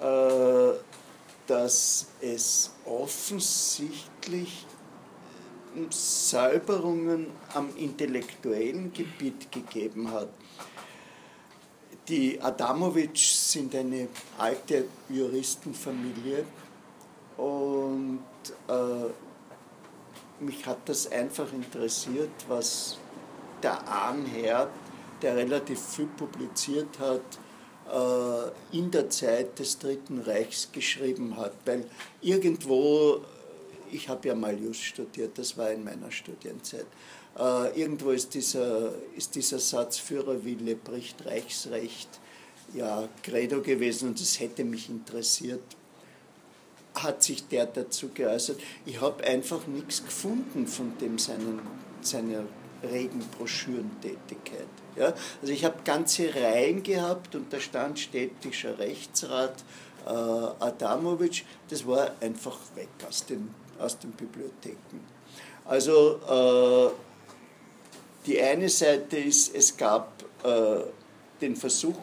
äh, dass es offensichtlich Säuberungen am intellektuellen Gebiet gegeben hat. Die Adamowitsch sind eine alte Juristenfamilie und äh, mich hat das einfach interessiert, was der Ahnherr, der relativ viel publiziert hat, äh, in der Zeit des Dritten Reichs geschrieben hat. Weil irgendwo, ich habe ja mal Just studiert, das war in meiner Studienzeit, äh, irgendwo ist dieser, ist dieser Satz Führerwille bricht Reichsrecht ja Credo gewesen und es hätte mich interessiert, hat sich der dazu geäußert. Ich habe einfach nichts gefunden von dem seinen, seiner regen Broschürentätigkeit. Ja? Also ich habe ganze Reihen gehabt und da stand städtischer Rechtsrat äh, Adamowitsch, das war einfach weg aus den, aus den Bibliotheken. Also äh, die eine Seite ist, es gab äh, den Versuch,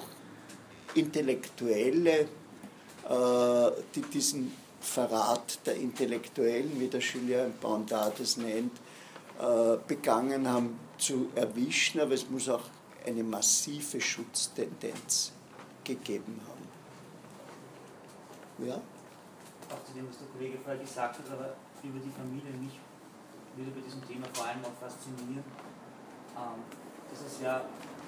Intellektuelle, äh, die diesen Verrat der Intellektuellen, wie der Julien Bondard das nennt, äh, begangen haben zu erwischen, aber es muss auch eine massive Schutztendenz gegeben haben. Ja? Auch zu dem, was der Kollege vorher gesagt hat, aber über die Familie mich würde bei diesem Thema vor allem auch faszinieren, ähm, dass es ja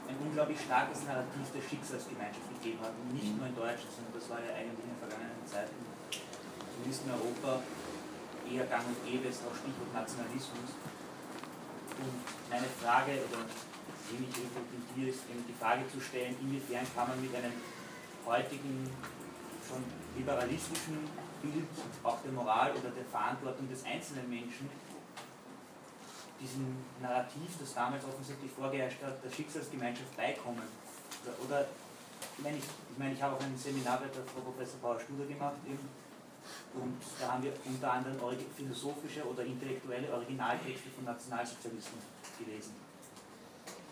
ein unglaublich starkes Narrativ der Schicksalsgemeinschaft gegeben hat, nicht mhm. nur in Deutschland, sondern das war ja eigentlich in den vergangenen Zeiten in Europa eher gang und gäbe, ist auch Stichwort Nationalismus. Und meine Frage, oder ähnlich reflektiert ist, eben die Frage zu stellen, inwiefern kann man mit einem heutigen, schon liberalistischen Bild auch der Moral oder der Verantwortung des einzelnen Menschen diesem Narrativ, das damals offensichtlich vorgeherrscht hat, der Schicksalsgemeinschaft beikommen. Oder, oder ich meine, ich, ich, meine, ich habe auch ein Seminar bei der Frau Professor Paul Studer gemacht, eben, und da haben wir unter anderem philosophische oder intellektuelle Originaltexte von Nationalsozialismus gelesen.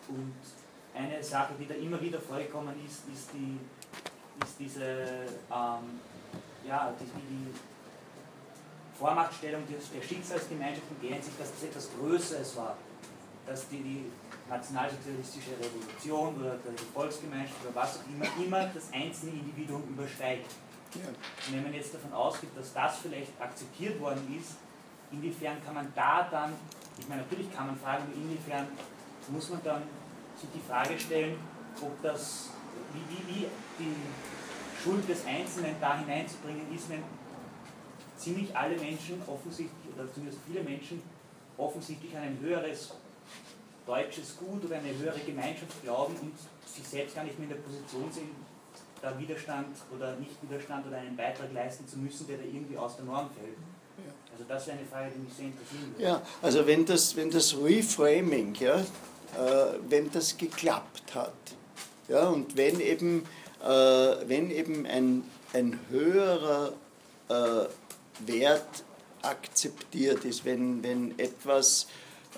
Und eine Sache, die da immer wieder vorgekommen ist, ist, die, ist diese ähm, ja, die, die Vormachtstellung der Schicksalsgemeinschaft in der Hinsicht, dass das etwas Größeres war. Dass die, die nationalsozialistische Revolution oder die Volksgemeinschaft oder was auch immer immer das einzelne Individuum übersteigt. Wenn man jetzt davon ausgeht, dass das vielleicht akzeptiert worden ist, inwiefern kann man da dann, ich meine, natürlich kann man fragen, inwiefern muss man dann sich die Frage stellen, ob das, wie, wie, wie die Schuld des Einzelnen da hineinzubringen ist, wenn ziemlich alle Menschen offensichtlich, oder zumindest viele Menschen, offensichtlich an ein höheres deutsches Gut oder eine höhere Gemeinschaft glauben und sich selbst gar nicht mehr in der Position sind, da Widerstand oder nicht Widerstand oder einen Beitrag leisten zu müssen, der da irgendwie aus der Norm fällt. Also das wäre eine Frage, die mich sehr interessieren würde. Ja, also wenn das, wenn das Reframing, ja, äh, wenn das geklappt hat, ja, und wenn eben, äh, wenn eben ein, ein höherer äh, Wert akzeptiert ist, wenn, wenn etwas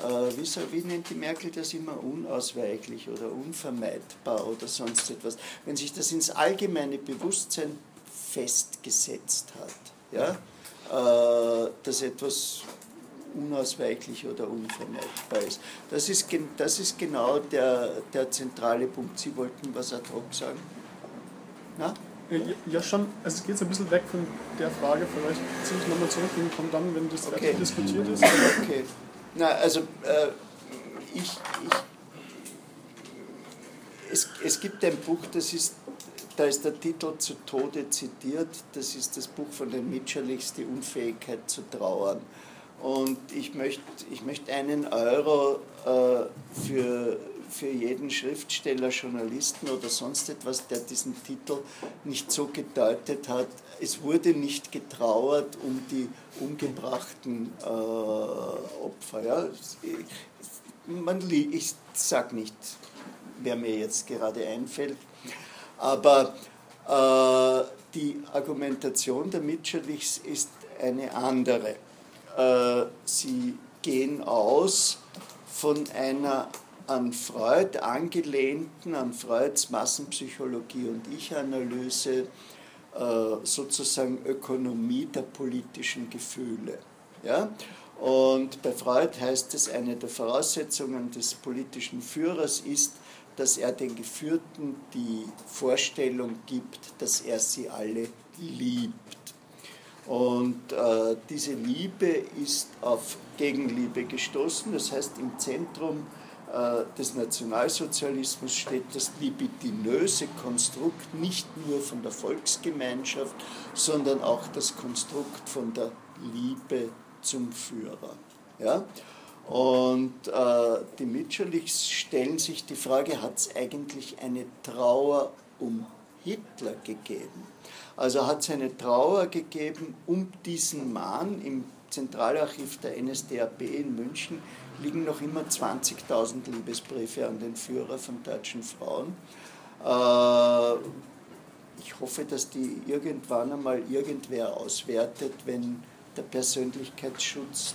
äh, wie, so, wie nennt die Merkel das immer, unausweichlich oder unvermeidbar oder sonst etwas, wenn sich das ins allgemeine Bewusstsein festgesetzt hat, ja, äh, dass etwas unausweichlich oder unvermeidbar ist. Das ist, das ist genau der, der zentrale Punkt. Sie wollten was ad hoc sagen? Na? Ja, schon. Also es geht ein bisschen weg von der Frage. Vielleicht ziehe ich nochmal zurück und komme dann, wenn das okay. diskutiert ist. Okay. Na, also äh, ich, ich es, es gibt ein Buch, das ist da ist der Titel zu Tode zitiert. Das ist das Buch von den Mitscherlichs, Die Unfähigkeit zu trauern. Und ich möchte ich möcht einen Euro äh, für, für jeden Schriftsteller, Journalisten oder sonst etwas, der diesen Titel nicht so gedeutet hat. Es wurde nicht getrauert um die umgebrachten äh, Opfer. Ja? Man, ich sage nicht, wer mir jetzt gerade einfällt, aber äh, die Argumentation der Mitscherlichs ist eine andere. Äh, sie gehen aus von einer an Freud angelehnten, an Freuds Massenpsychologie und Ich-Analyse, äh, sozusagen Ökonomie der politischen Gefühle. Ja? Und bei Freud heißt es, eine der Voraussetzungen des politischen Führers ist, dass er den Geführten die Vorstellung gibt, dass er sie alle liebt. Und äh, diese Liebe ist auf Gegenliebe gestoßen, das heißt im Zentrum des Nationalsozialismus steht das libidinöse Konstrukt nicht nur von der Volksgemeinschaft, sondern auch das Konstrukt von der Liebe zum Führer. Ja? Und äh, die Mitscherlichs stellen sich die Frage, hat es eigentlich eine Trauer um Hitler gegeben? Also hat es eine Trauer gegeben um diesen Mann. Im Zentralarchiv der NSDAP in München liegen noch immer 20.000 Liebesbriefe an den Führer von deutschen Frauen. Äh, ich hoffe, dass die irgendwann einmal irgendwer auswertet, wenn der Persönlichkeitsschutz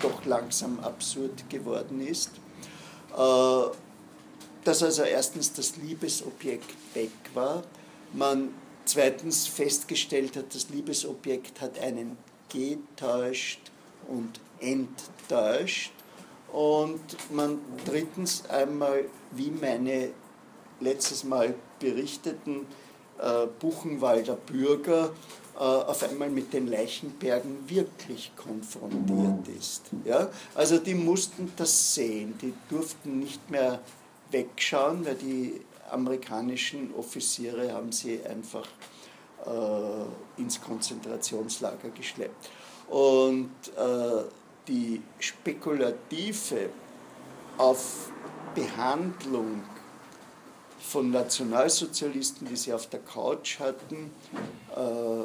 doch langsam absurd geworden ist. Äh, dass also erstens das Liebesobjekt weg war, man zweitens festgestellt hat, das Liebesobjekt hat einen getäuscht und enttäuscht und man drittens einmal, wie meine letztes Mal berichteten äh, Buchenwalder Bürger äh, auf einmal mit den Leichenbergen wirklich konfrontiert ist. Ja? Also die mussten das sehen, die durften nicht mehr wegschauen, weil die amerikanischen Offiziere haben sie einfach äh, ins Konzentrationslager geschleppt. Und äh, die spekulative auf Behandlung von Nationalsozialisten, die sie auf der Couch hatten, äh,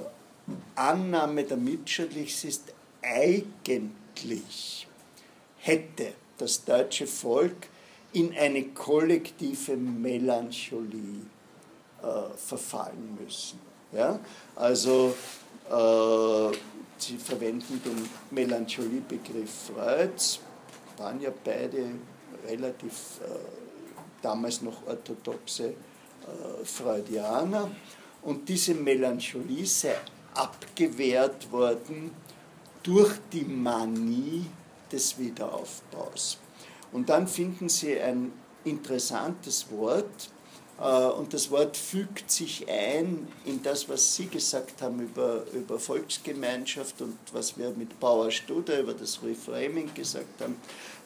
Annahme der Mitscherlichs ist eigentlich, hätte das deutsche Volk in eine kollektive Melancholie äh, verfallen müssen. Ja? Also äh, sie verwenden den Melancholie-Begriff Freuds, waren ja beide relativ äh, damals noch orthodoxe äh, Freudianer. Und diese Melancholie sei abgewehrt worden durch die Manie des Wiederaufbaus. Und dann finden Sie ein interessantes Wort, und das Wort fügt sich ein in das, was Sie gesagt haben über, über Volksgemeinschaft und was wir mit Bauer Studer über das Reframing gesagt haben,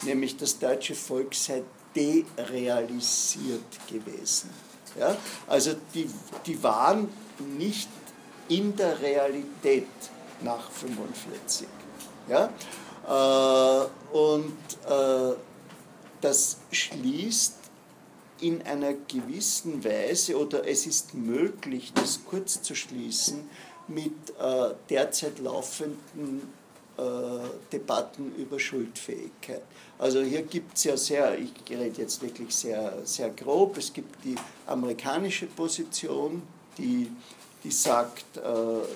nämlich das deutsche Volk sei derealisiert gewesen. Ja? Also die, die waren nicht in der Realität nach 1945. Ja? Äh, und äh, das schließt in einer gewissen Weise, oder es ist möglich, das kurz zu schließen, mit äh, derzeit laufenden äh, Debatten über Schuldfähigkeit. Also hier gibt es ja sehr, ich rede jetzt wirklich sehr, sehr grob, es gibt die amerikanische Position, die die sagt, äh,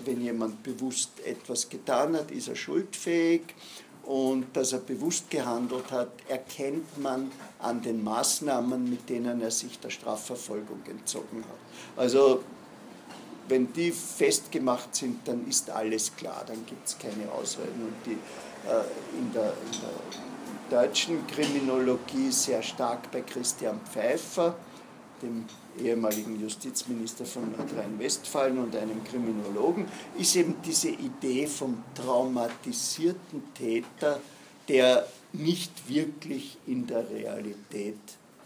wenn jemand bewusst etwas getan hat, ist er schuldfähig und dass er bewusst gehandelt hat, erkennt man an den Maßnahmen, mit denen er sich der Strafverfolgung entzogen hat. Also wenn die festgemacht sind, dann ist alles klar, dann gibt es keine Ausreden. Und die, äh, in, der, in der deutschen Kriminologie sehr stark bei Christian Pfeiffer, dem ehemaligen Justizminister von Nordrhein-Westfalen und einem Kriminologen, ist eben diese Idee vom traumatisierten Täter, der nicht wirklich in der Realität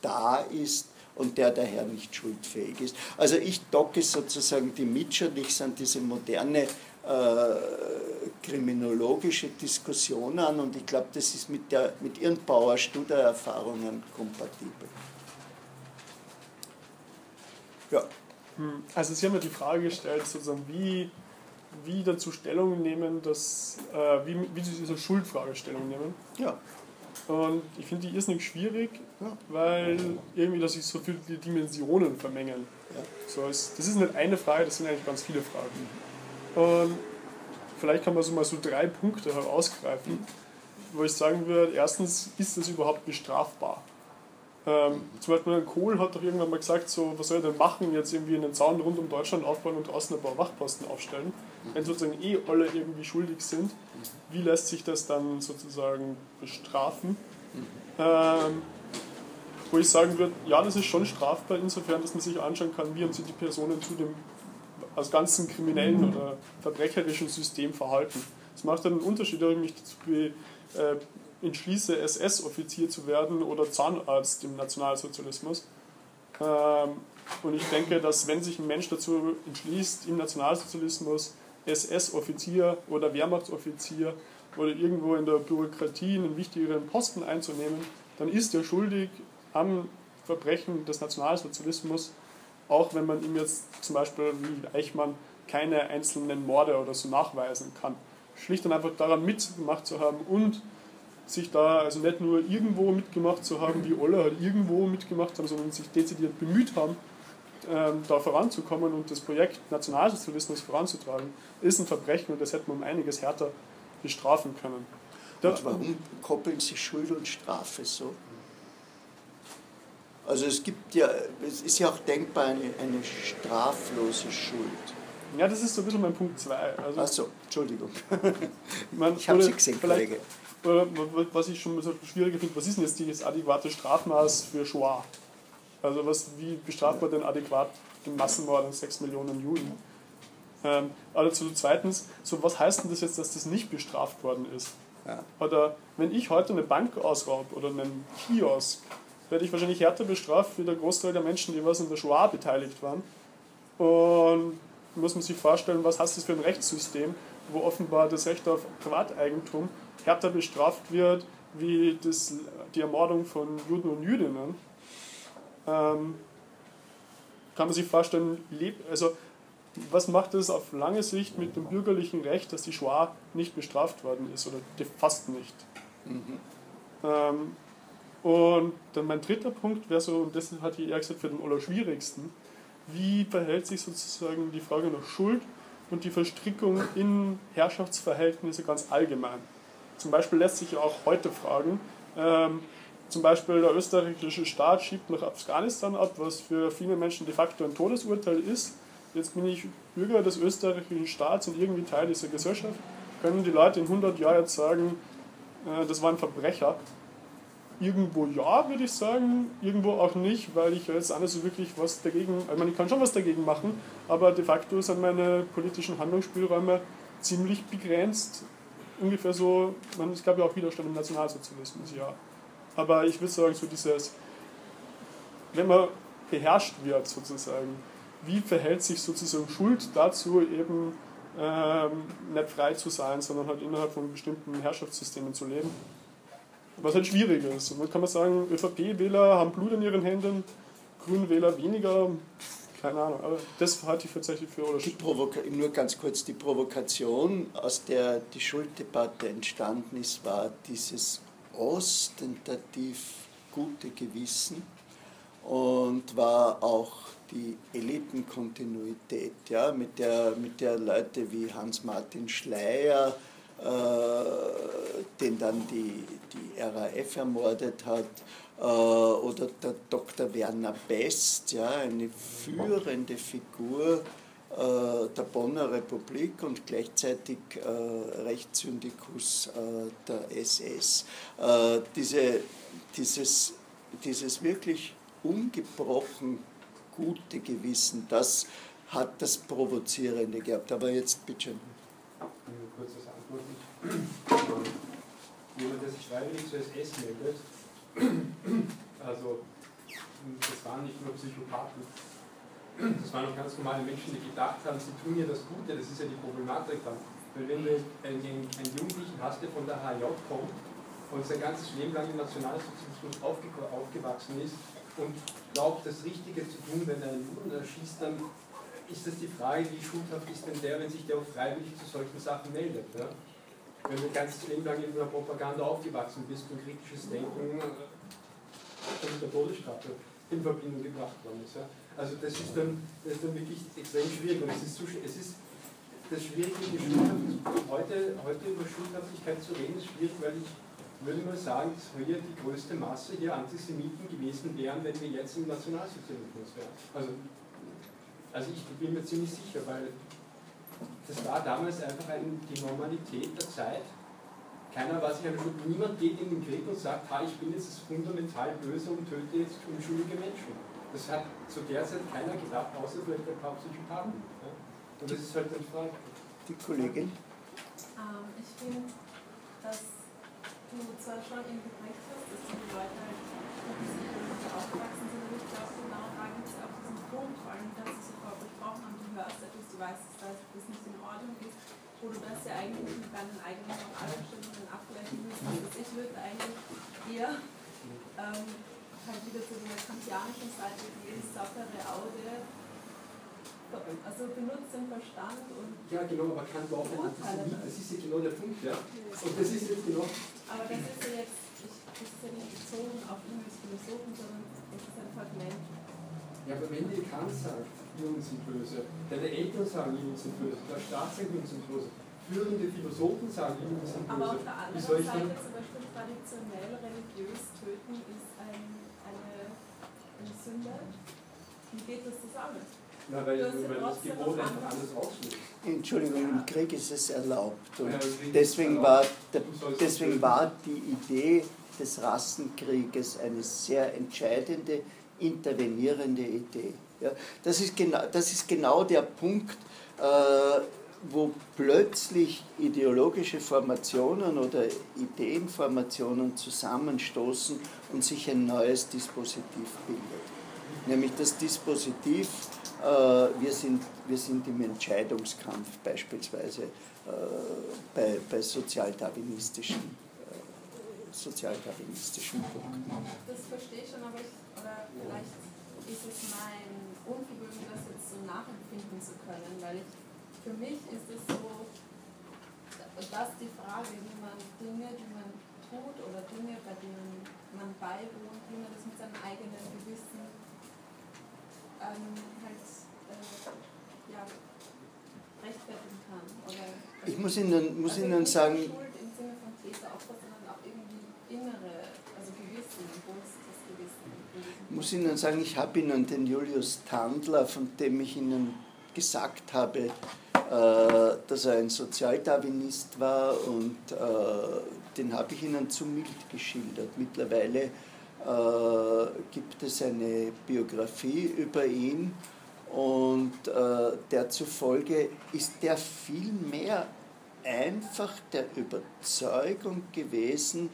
da ist und der daher nicht schuldfähig ist. Also ich docke sozusagen die Mitschuldig an diese moderne äh, kriminologische Diskussion an und ich glaube, das ist mit, der, mit ihren Bauer-Studer-Erfahrungen kompatibel. Ja. Hm, also Sie haben ja die Frage gestellt, sozusagen, wie, wie dazu Stellung nehmen, dass, äh, wie, wie Sie diese Schuldfrage Stellung nehmen. Ja. Und ich finde die irrsinnig schwierig, ja. weil irgendwie, dass sich so viele Dimensionen vermengen. Ja. So, es, das ist nicht eine Frage, das sind eigentlich ganz viele Fragen. Und vielleicht kann man so mal so drei Punkte herausgreifen, wo ich sagen würde, erstens, ist das überhaupt bestrafbar? Ähm, zum Beispiel Kohl hat doch irgendwann mal gesagt, so, was soll er denn machen, jetzt irgendwie einen Zaun rund um Deutschland aufbauen und draußen ein paar Wachposten aufstellen, wenn sozusagen eh alle irgendwie schuldig sind, wie lässt sich das dann sozusagen bestrafen? Ähm, wo ich sagen würde, ja, das ist schon strafbar, insofern, dass man sich anschauen kann, wie haben sich die Personen zu dem als ganzen kriminellen oder verbrecherischen System verhalten. Es macht einen Unterschied, ob ich mich dazu äh, entschließe, SS-Offizier zu werden oder Zahnarzt im Nationalsozialismus. Ähm, und ich denke, dass wenn sich ein Mensch dazu entschließt, im Nationalsozialismus SS-Offizier oder Wehrmachtsoffizier oder irgendwo in der Bürokratie einen wichtigeren Posten einzunehmen, dann ist er schuldig am Verbrechen des Nationalsozialismus, auch wenn man ihm jetzt zum Beispiel wie Eichmann keine einzelnen Morde oder so nachweisen kann. Schlicht und einfach daran mitgemacht zu haben und sich da also nicht nur irgendwo mitgemacht zu haben, wie alle halt irgendwo mitgemacht haben, sondern sich dezidiert bemüht haben, ähm, da voranzukommen und das Projekt Nationalsozialismus voranzutragen, ist ein Verbrechen und das hätte man um einiges härter bestrafen können. Da, und warum koppeln sich Schuld und Strafe so? Also es gibt ja, es ist ja auch denkbar eine, eine straflose Schuld. Ja, das ist so ein bisschen mein Punkt 2. Also, Ach so, Entschuldigung. (laughs) Ich habe Sie gesehen, Kollege. Was ich schon schwieriger finde, was ist denn jetzt das adäquate Strafmaß für Shoah? Also was, wie bestraft man denn adäquat den Massenmord an 6 Millionen Juden? Ähm, also zweitens, so was heißt denn das jetzt, dass das nicht bestraft worden ist? Ja. Oder wenn ich heute eine Bank ausraube oder einen Kiosk, werde ich wahrscheinlich härter bestraft wie der Großteil der Menschen, die was in der Shoah beteiligt waren. Und muss man sich vorstellen, was heißt das für ein Rechtssystem, wo offenbar das Recht auf Privateigentum härter bestraft wird wie das, die Ermordung von Juden und Jüdinnen. Ähm, kann man sich vorstellen, also was macht es auf lange Sicht mit dem bürgerlichen Recht, dass die Shoah nicht bestraft worden ist oder fast nicht? Mhm. Ähm, und dann mein dritter Punkt wäre so, und das hatte ich eher gesagt für den allerschwierigsten, wie verhält sich sozusagen die Frage nach Schuld und die Verstrickung in Herrschaftsverhältnisse ganz allgemein? Zum Beispiel lässt sich auch heute fragen, ähm, zum Beispiel der österreichische Staat schiebt nach Afghanistan ab, was für viele Menschen de facto ein Todesurteil ist. Jetzt bin ich Bürger des österreichischen Staats und irgendwie Teil dieser Gesellschaft. Können die Leute in 100 Jahren jetzt sagen, äh, das war ein Verbrecher? Irgendwo ja, würde ich sagen, irgendwo auch nicht, weil ich jetzt nicht so wirklich was dagegen, ich meine, ich kann schon was dagegen machen, aber de facto sind meine politischen Handlungsspielräume ziemlich begrenzt. Ungefähr so, man, es gab ja auch Widerstand im Nationalsozialismus, ja. Aber ich würde sagen, so dieses, wenn man beherrscht wird sozusagen, wie verhält sich sozusagen Schuld dazu, eben ähm, nicht frei zu sein, sondern halt innerhalb von bestimmten Herrschaftssystemen zu leben? Was halt schwierig ist. Und dann kann man sagen, ÖVP-Wähler haben Blut in ihren Händen, Grünwähler weniger. Keine Ahnung, aber das halte ich tatsächlich für oder die Nur ganz kurz, die Provokation, aus der die Schulddebatte entstanden ist, war dieses ostentativ gute Gewissen und war auch die Elitenkontinuität, ja, mit, der, mit der Leute wie Hans-Martin Schleyer äh, den dann die, die RAF ermordet hat, oder der Dr. Werner Best, ja, eine führende Figur äh, der Bonner Republik und gleichzeitig Rechtssyndikus der SS. Diese, dieses, dieses wirklich ungebrochen gute Gewissen, das hat das Provozierende gehabt. Aber jetzt bitte. Ein kurzes jemand, der sich freiwillig zur SS meldet, (clears throat) also das waren nicht nur Psychopathen, das waren auch ganz normale Menschen, die gedacht haben, sie tun mir das Gute, das ist ja die Problematik dann. Weil wenn du einen, einen Jugendlichen hast, der von der HJ kommt und sein ganzes Leben lang im Nationalsozialismus aufgewachsen ist und glaubt, das Richtige zu tun, wenn er einen Juden erschießt, dann ist das die Frage, wie schuldhaft ist denn der, wenn sich der auch freiwillig zu solchen Sachen meldet. Ja? Wenn du dein ganzes Leben lang in einer Propaganda aufgewachsen bist und kritisches Denken äh, mit der Todesstrafe in Verbindung gebracht worden ist. Ja? Also das ist, dann, das ist dann wirklich extrem schwierig und es ist, so, es ist das Schwierige, heute, heute über Schuldhaftigkeit zu reden, ist schwierig, weil ich würde mal sagen, dass hier die größte Masse hier Antisemiten gewesen wären, wenn wir jetzt im Nationalsozialismus wären. Also, also ich bin mir ziemlich sicher, weil das war damals einfach ein, die Normalität der Zeit. Keiner war sich an Schuld. Niemand geht in den Krieg und sagt, ha, ich bin jetzt fundamental böse und töte jetzt unschuldige Menschen. Das hat zu der Zeit keiner gedacht, außer vielleicht ein paar Psychopathen. Ja? Und das ist halt eine Frage. Die Kollegin? Ähm, ich finde, dass du zwar schon eben recht hast, dass die Leute halt aufgewachsen sind, aber ich glaube, genau da gibt es auch diesen Punkt, vor allem, dass sie sofort besprochen haben, du hörst etwas, du weißt, dass das nicht in Ordnung ist, wo du das ja eigentlich mit deinen eigenen Moralbestimmungen abgleichen müsstest. Ich würde eigentlich eher ähm, halt wieder zu der kantianischen Seite gehen, sapere aude, also benutzt den Verstand und. Ja, genau, aber kann auch ein Antisemit, das ist ja genau der Punkt, ja. Und das ist jetzt genau. Aber das ist ja jetzt, ich, das ist ja nicht bezogen auf ihn als Philosophen, sondern es ist ein Fragment. Ja, aber wenn die Kant sagt, Juden sind böse, deine Eltern sagen, Juden sind böse, der Staat sagt, Juden sind böse, führende Philosophen sagen, Juden sind böse. Aber auf der anderen Seite zum Beispiel traditionell religiös töten ist ein, eine, eine Sünde. Wie geht das zusammen? Na, weil, weil das Gebot einfach alles ausschließt. Entschuldigung, im Krieg ist es erlaubt. Und deswegen war, der, deswegen war die Idee des Rassenkrieges eine sehr entscheidende, intervenierende Idee. Ja, das, ist genau, das ist genau der Punkt, äh, wo plötzlich ideologische Formationen oder Ideenformationen zusammenstoßen und sich ein neues Dispositiv bildet. Nämlich das Dispositiv äh, wir sind, wir sind im Entscheidungskampf beispielsweise äh, bei, bei sozialdarwinistischen, äh, sozialdarwinistischen Punkten. Das verstehe ich schon, aber ich, oder vielleicht ist es mein Unvermögen, das jetzt so nachempfinden zu können, weil ich, für mich ist es so, dass die Frage, wie man Dinge, die man tut oder Dinge, bei denen man beiwohnt, wie man das mit seinem eigenen Gewissen ähm, halt äh, ja, rechtfertigen kann. Oder ich muss Ihnen, muss Ihnen sagen. Schuld im Sinne von Täteropfer, sondern auch irgendwie innere, also Gewissen, das Gewissen. Ich muss Ihnen sagen, ich habe Ihnen den Julius Tandler, von dem ich Ihnen gesagt habe, äh, dass er ein Sozialdarwinist war und äh, den habe ich Ihnen zu mild geschildert. Mittlerweile äh, gibt es eine Biografie über ihn und äh, der zufolge ist der vielmehr einfach der Überzeugung gewesen,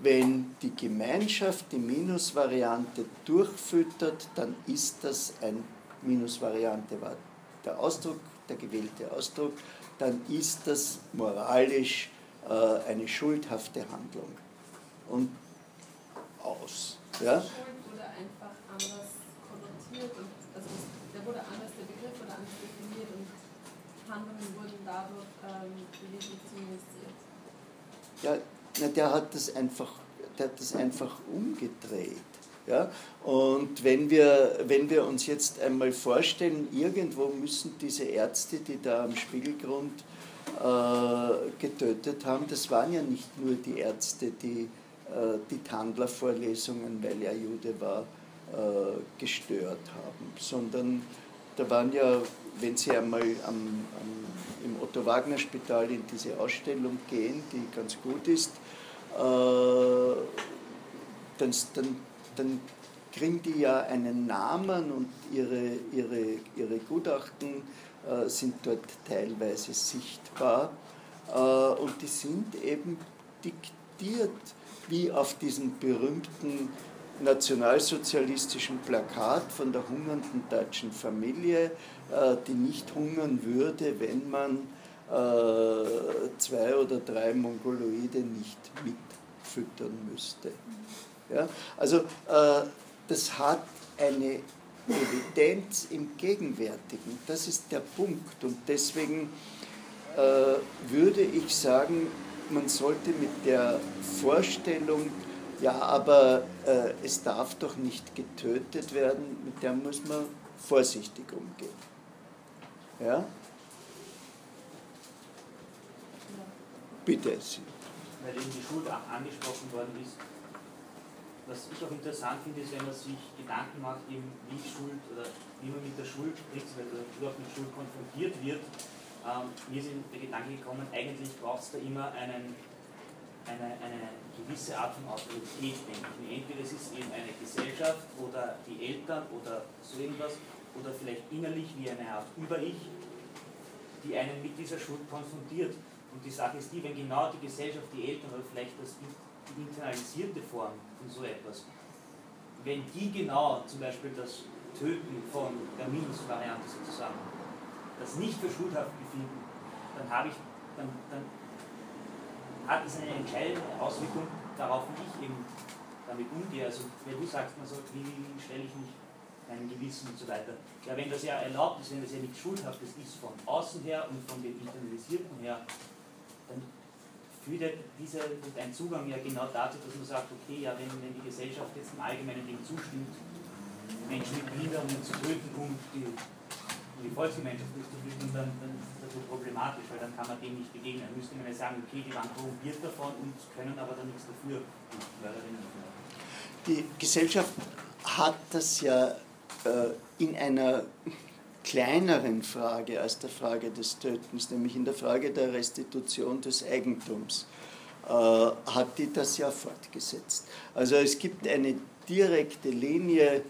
wenn die Gemeinschaft die Minusvariante durchfüttert, dann ist das ein Minusvariante war der Ausdruck, der gewählte Ausdruck, dann ist das moralisch äh, eine schuldhafte Handlung. Und aus. Ja? Schuld wurde einfach anders konnotiert, und, also der wurde anders, der Begriff wurde anders definiert und Handlungen wurden dadurch ähm, legitimisiert. Ja, na, der hat das einfach, der hat das einfach umgedreht. Ja? Und wenn wir, wenn wir uns jetzt einmal vorstellen, irgendwo müssen diese Ärzte, die da am Spiegelgrund äh, getötet haben, das waren ja nicht nur die Ärzte, die äh, die Tandler-Vorlesungen, weil er Jude war, äh, gestört haben, sondern da waren ja, wenn Sie einmal am, am, im Otto-Wagner-Spital in diese Ausstellung gehen, die ganz gut ist, dann, dann, dann kriegen die ja einen Namen und ihre, ihre, ihre Gutachten äh, sind dort teilweise sichtbar. Äh, und die sind eben diktiert wie auf diesen berühmten nationalsozialistischen Plakat von der hungernden deutschen Familie, äh, die nicht hungern würde, wenn man äh, zwei oder drei Mongoloide nicht mitfüttern müsste. Ja? Also äh, das hat eine Evidenz im Gegenwärtigen. Das ist der Punkt. Und deswegen würde ich sagen, man sollte mit der Vorstellung ja, aber äh, es darf doch nicht getötet werden, mit der muss man vorsichtig umgehen. Ja? Bitte. Sie. Weil eben die Schuld angesprochen worden ist. Was ich auch interessant finde, ist, wenn man sich Gedanken macht, eben wie Schuld oder wie man mit der Schuld prinzipiell oder überhaupt mit Schuld konfrontiert wird. Ähm, mir ist der Gedanke gekommen, eigentlich braucht es da immer einen eine, eine gewisse Art von Autorität, denke ich. Entweder es ist eben eine Gesellschaft oder die Eltern oder so irgendwas, oder vielleicht innerlich wie eine Art Über-Ich, die einen mit dieser Schuld konfrontiert. Und die Sache ist die, wenn genau die Gesellschaft, die Eltern oder vielleicht das, die internalisierte Form von so etwas, wenn die genau zum Beispiel das Töten von der Minusvariante sozusagen, das nicht für schuldhaft befinden, dann habe ich, dann, dann hat es eine entscheidende Auswirkung darauf, wie ich eben damit umgehe. Also wenn du sagst, man sagt, wie, stelle ich mich meinem Gewissen und so weiter. Ja, wenn das ja erlaubt ist, wenn das ja nichts Schuldhaftes ist von außen her und von den Internalisierten her, dann führt ja dieser ein Zugang ja genau dazu, dass man sagt, okay, ja, wenn, wenn die Gesellschaft jetzt im Allgemeinen dem zustimmt, Menschen mit Behinderungen zu töten, um die, um die Volksgemeinschaft durchzuführen, dann, dann so problematisch, weil dann kann man dem nicht begegnen. Dann müsste man ja sagen, okay, die waren korrumpiert davon und können aber dann nichts dafür. Die Gesellschaft hat das ja äh, in einer kleineren Frage als der Frage des Tötens, nämlich in der Frage der Restitution des Eigentums, äh, hat die das ja fortgesetzt. Also es gibt eine direkte Linie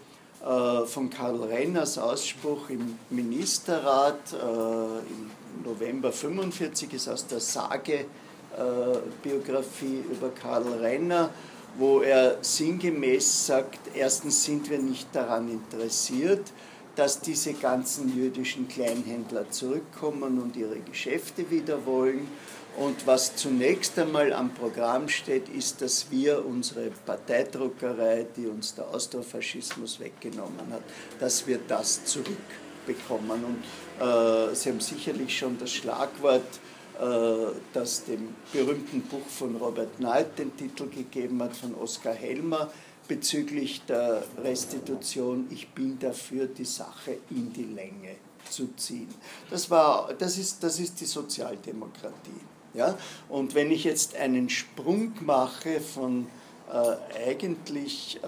äh, von Karl Renners Ausspruch im Ministerrat äh, im November 45 ist aus der Sage-Biografie über Karl Renner, wo er sinngemäß sagt, erstens sind wir nicht daran interessiert, dass diese ganzen jüdischen Kleinhändler zurückkommen und ihre Geschäfte wieder wollen. Und was zunächst einmal am Programm steht, ist, dass wir unsere Parteidruckerei, die uns der Austrofaschismus weggenommen hat, dass wir das zurückbekommen. Und äh, Sie haben sicherlich schon das Schlagwort, äh, das dem berühmten Buch von Robert Knight den Titel gegeben hat, von Oskar Helmer, bezüglich der Restitution, ich bin dafür, die Sache in die Länge zu ziehen. Das, war, das, ist, das ist die Sozialdemokratie. Ja? Und wenn ich jetzt einen Sprung mache von äh, eigentlich äh,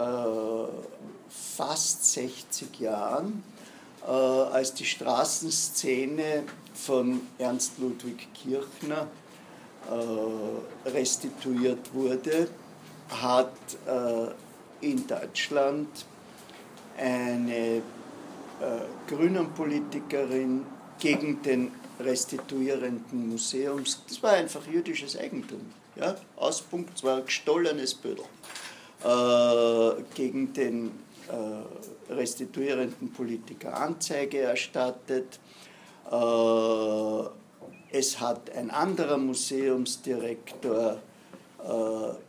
fast 60 Jahren, äh, als die Straßenszene von Ernst Ludwig Kirchner äh, restituiert wurde, hat äh, in Deutschland eine Grünen-Politikerin gegen den restituierenden Museums, das war einfach jüdisches Eigentum. Ja? Auspunkt, es war ein gestollenes Bödel. Äh, gegen den äh, restituierenden Politiker Anzeige erstattet. Äh, es hat ein anderer Museumsdirektor äh,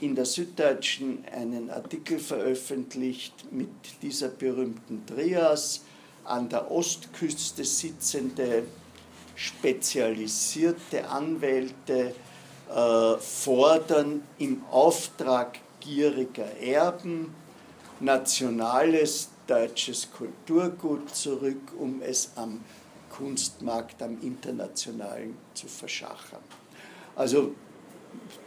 in der Süddeutschen einen Artikel veröffentlicht mit dieser berühmten Trias, an der Ostküste sitzende spezialisierte Anwälte äh, fordern im Auftrag gieriger Erben nationales deutsches Kulturgut zurück, um es am Kunstmarkt, am internationalen zu verschachern. Also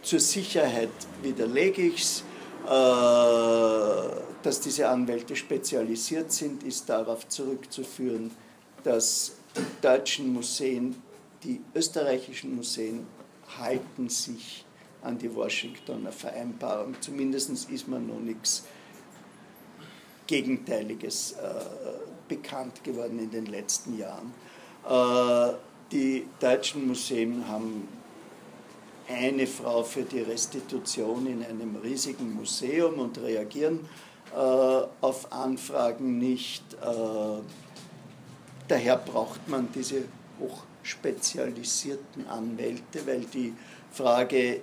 zur Sicherheit widerlege ich es. Äh, dass diese Anwälte spezialisiert sind, ist darauf zurückzuführen, dass die deutschen Museen, die österreichischen Museen halten sich an die Washingtoner Vereinbarung. Zumindest ist man noch nichts Gegenteiliges äh, bekannt geworden in den letzten Jahren. Äh, die deutschen Museen haben eine Frau für die Restitution in einem riesigen Museum und reagieren äh, auf Anfragen nicht. Äh, daher braucht man diese hochspezialisierten Anwälte, weil die Frage,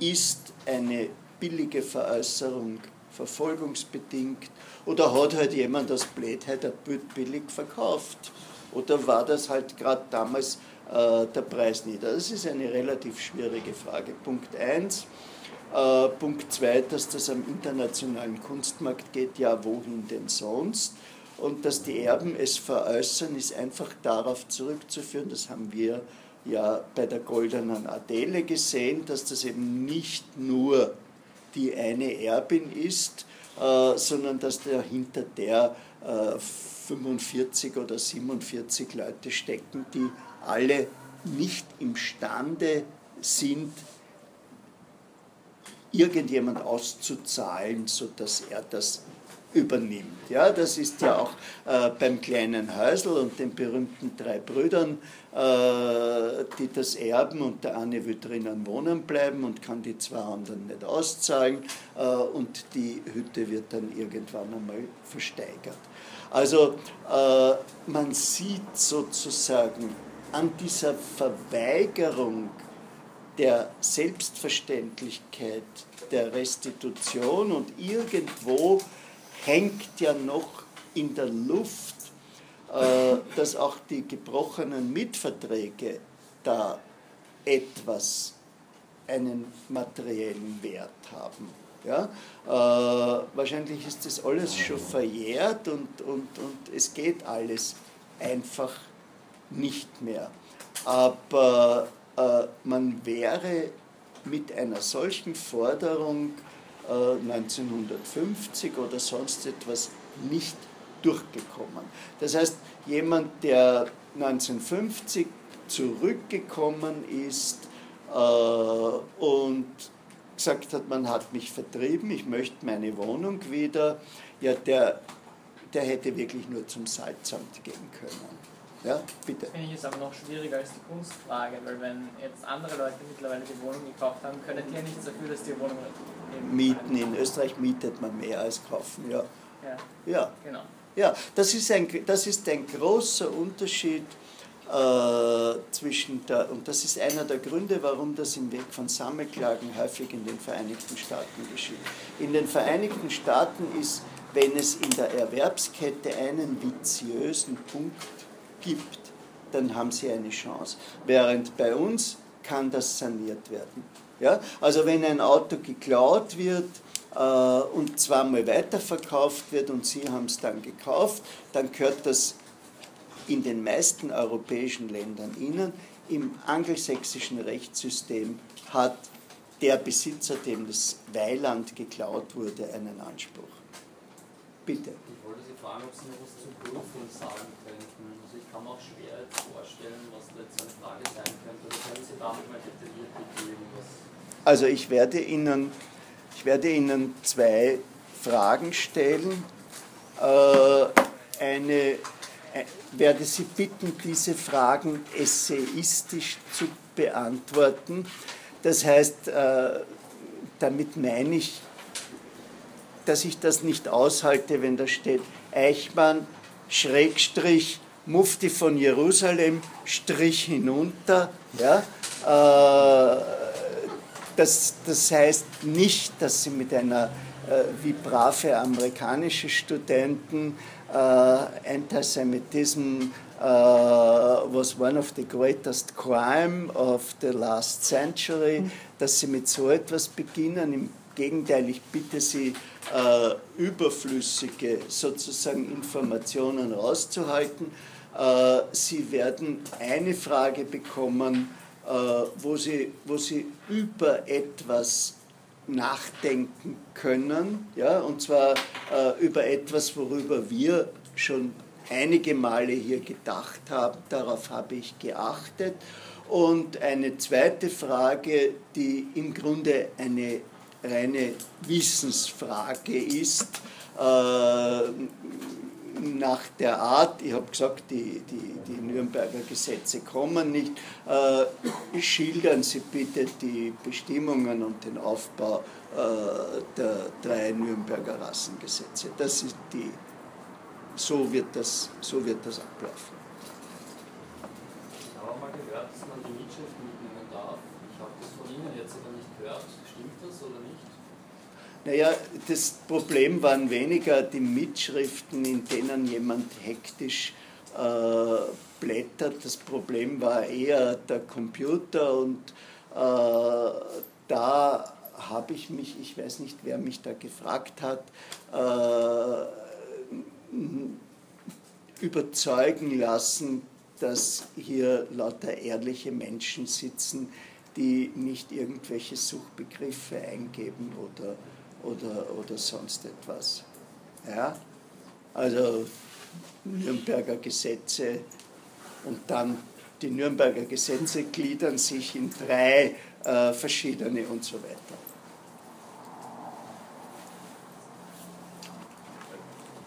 ist eine billige verfolgungsbedingt oder hat halt jemand das Blödheit ein Bild billig verkauft? Oder war das halt gerade damals der Preis nieder? Das ist eine relativ schwierige Frage. Punkt 1. Äh, Punkt 2, dass das am internationalen Kunstmarkt geht, ja, wohin denn sonst? Und dass die Erben es veräußern, ist einfach darauf zurückzuführen, das haben wir ja bei der goldenen Adele gesehen, dass das eben nicht nur die eine Erbin ist, äh, sondern dass dahinter der äh, 45 oder 47 Leute stecken, die alle nicht imstande sind, irgendjemand auszuzahlen, sodass er das übernimmt. Ja, das ist ja auch äh, beim kleinen Häusl und den berühmten drei Brüdern, äh, die das erben und der eine will drinnen wohnen bleiben und kann die zwei anderen nicht auszahlen äh, und die Hütte wird dann irgendwann einmal versteigert. Also äh, man sieht sozusagen an dieser Verweigerung der Selbstverständlichkeit der Restitution und irgendwo hängt ja noch in der Luft, äh, dass auch die gebrochenen Mitverträge da etwas, einen materiellen Wert haben. Ja? Äh, wahrscheinlich ist das alles schon verjährt und, und, und es geht alles einfach nicht mehr. Aber äh, man wäre mit einer solchen Forderung 1950 äh, oder sonst etwas nicht durchgekommen. Das heißt, jemand, der 1950 zurückgekommen ist äh, und gesagt hat, man hat mich vertrieben, ich möchte meine Wohnung wieder, ja, der, der hätte wirklich nur zum Salzamt gehen können. Ja, bitte. Das finde ich jetzt aber noch schwieriger als die Kunstfrage, weil wenn jetzt andere Leute mittlerweile die Wohnung gekauft haben, können die ja nichts dafür, dass die Wohnung mieten. In Österreich mietet man mehr als kaufen, ja. Ja, ja. genau. Ja, das ist ein, das ist ein großer Unterschied zwischen der, und das ist einer der Gründe, warum das im Weg von Sammelklagen häufig in den Vereinigten Staaten geschieht. In den Vereinigten Staaten ist, wenn es in der Erwerbskette einen viziösen Punkt gibt, dann haben sie eine Chance. Während bei uns kann das saniert werden. Ja? Also wenn ein Auto geklaut wird äh, und zweimal weiterverkauft wird und Sie haben es dann gekauft, dann gehört das in den meisten europäischen Ländern Ihnen. Im angelsächsischen Rechtssystem hat der Besitzer, dem das Weiland geklaut wurde, einen Anspruch. Bitte. Ich wollte Sie fragen, ob Sie noch was zur Prüfung sagen könnten. Also ich kann mir auch schwer vorstellen, was da jetzt eine Frage sein könnte. Oder können Sie damit mal detailliert was also ich werde Ihnen, ich werde Ihnen zwei Fragen stellen. Äh, eine, werde Sie bitten, diese Fragen essayistisch zu beantworten. Das heißt, äh, damit meine ich, dass ich das nicht aushalte, wenn da steht Eichmann, Schrägstrich, Mufti von Jerusalem, Strich hinunter. Ja, äh, das, das heißt nicht, dass sie mit einer, äh, wie brave amerikanische Studenten, äh, Antisemitism uh, was one of the greatest crime of the last century, mhm. dass sie mit so etwas beginnen. Im Gegenteil, ich bitte Sie, uh, überflüssige sozusagen Informationen rauszuhalten. Uh, sie werden eine Frage bekommen, wo sie, wo sie über etwas nachdenken können, ja, und zwar äh, über etwas, worüber wir schon einige Male hier gedacht haben, darauf habe ich geachtet. Und eine zweite Frage, die im Grunde eine reine Wissensfrage ist, äh, nach der Art, ich habe gesagt, die, die, die Nürnberger Gesetze kommen nicht, äh, schildern Sie bitte die Bestimmungen und den Aufbau äh, der drei Nürnberger Rassengesetze. Das ist die, so wird das, so wird das ablaufen. Ich habe mal gehört, dass man die Mitschriften mitnehmen darf. Ich habe das von Ihnen jetzt aber nicht gehört. Stimmt das oder nicht? Naja, das Problem waren weniger die Mitschriften, in denen jemand hektisch äh, blättert. Das Problem war eher der Computer und äh, da habe ich mich, ich weiß nicht, wer mich da gefragt hat, äh, überzeugen lassen, dass hier lauter ehrliche Menschen sitzen, die nicht irgendwelche Suchbegriffe eingeben oder, oder, oder sonst etwas. Ja? Also Nürnberger Gesetze und dann die Nürnberger Gesetze gliedern sich in drei äh, verschiedene und so weiter.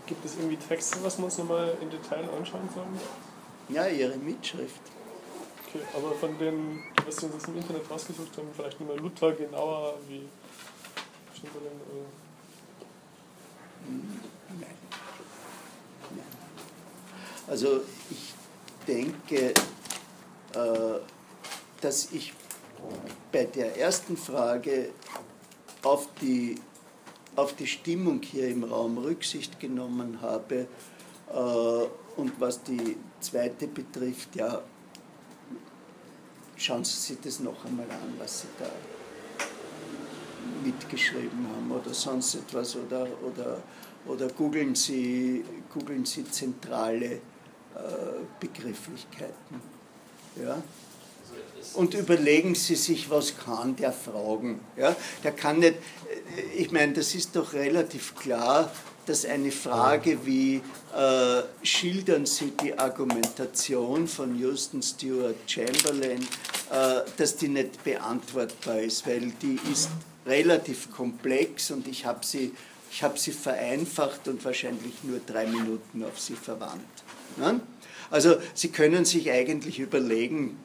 Gibt es irgendwie Texte, was wir uns nochmal in Detail anschauen sollen? Ja, ihre Mitschrift. Okay, aber von den, was Sie uns im Internet rausgesucht haben, vielleicht nochmal Luther genauer wie Chamberlain oder. Nein. Nein. Also ich denke, äh, dass ich bei der ersten Frage auf die auf die Stimmung hier im Raum Rücksicht genommen habe. Äh, und was die zweite betrifft, ja, schauen Sie sich das noch einmal an, was Sie da mitgeschrieben haben oder sonst etwas oder, oder, oder googeln, Sie, googeln Sie zentrale äh, Begrifflichkeiten. Ja? und überlegen Sie sich, was kann der fragen. Ja? Der kann nicht, ich meine, das ist doch relativ klar, dass eine Frage wie äh, schildern Sie die Argumentation von Houston Stewart Chamberlain, äh, dass die nicht beantwortbar ist, weil die ist relativ komplex und ich habe sie, hab sie vereinfacht und wahrscheinlich nur drei Minuten auf sie verwandt. Ne? Also Sie können sich eigentlich überlegen,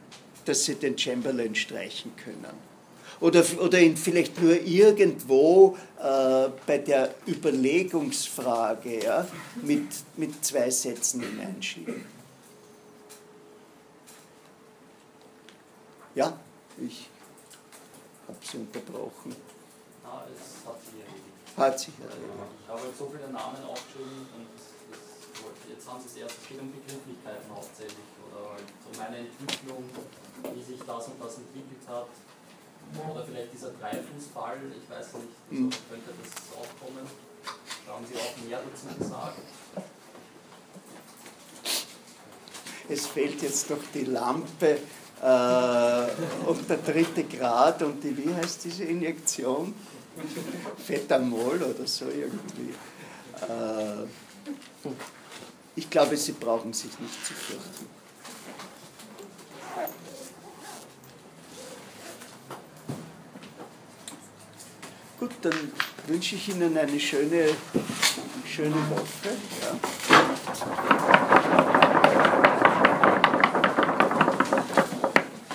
dass sie den Chamberlain streichen können. Oder, oder ihn vielleicht nur irgendwo äh, bei der Überlegungsfrage ja, mit, mit zwei Sätzen hineinschieben. Ja, ich habe Sie unterbrochen. Ah, es hat sich erledigt. Hat sich erledigt. Ich habe so viele Namen aufgeschrieben und jetzt haben Sie es erst, es geht um Begrifflichkeiten hauptsächlich oder halt um eine Entwicklung wie sich das und das entwickelt hat. Oder vielleicht dieser Dreifußfall, ich weiß nicht, also mhm. könnte das auch kommen. Da haben Sie auch mehr dazu gesagt. Es fehlt jetzt noch die Lampe äh, (laughs) und der dritte Grad und die, wie heißt diese Injektion? Fetamol oder so irgendwie. Äh, ich glaube, Sie brauchen sich nicht zu fürchten. Gut, dann wünsche ich Ihnen eine schöne, schöne Woche. Ja.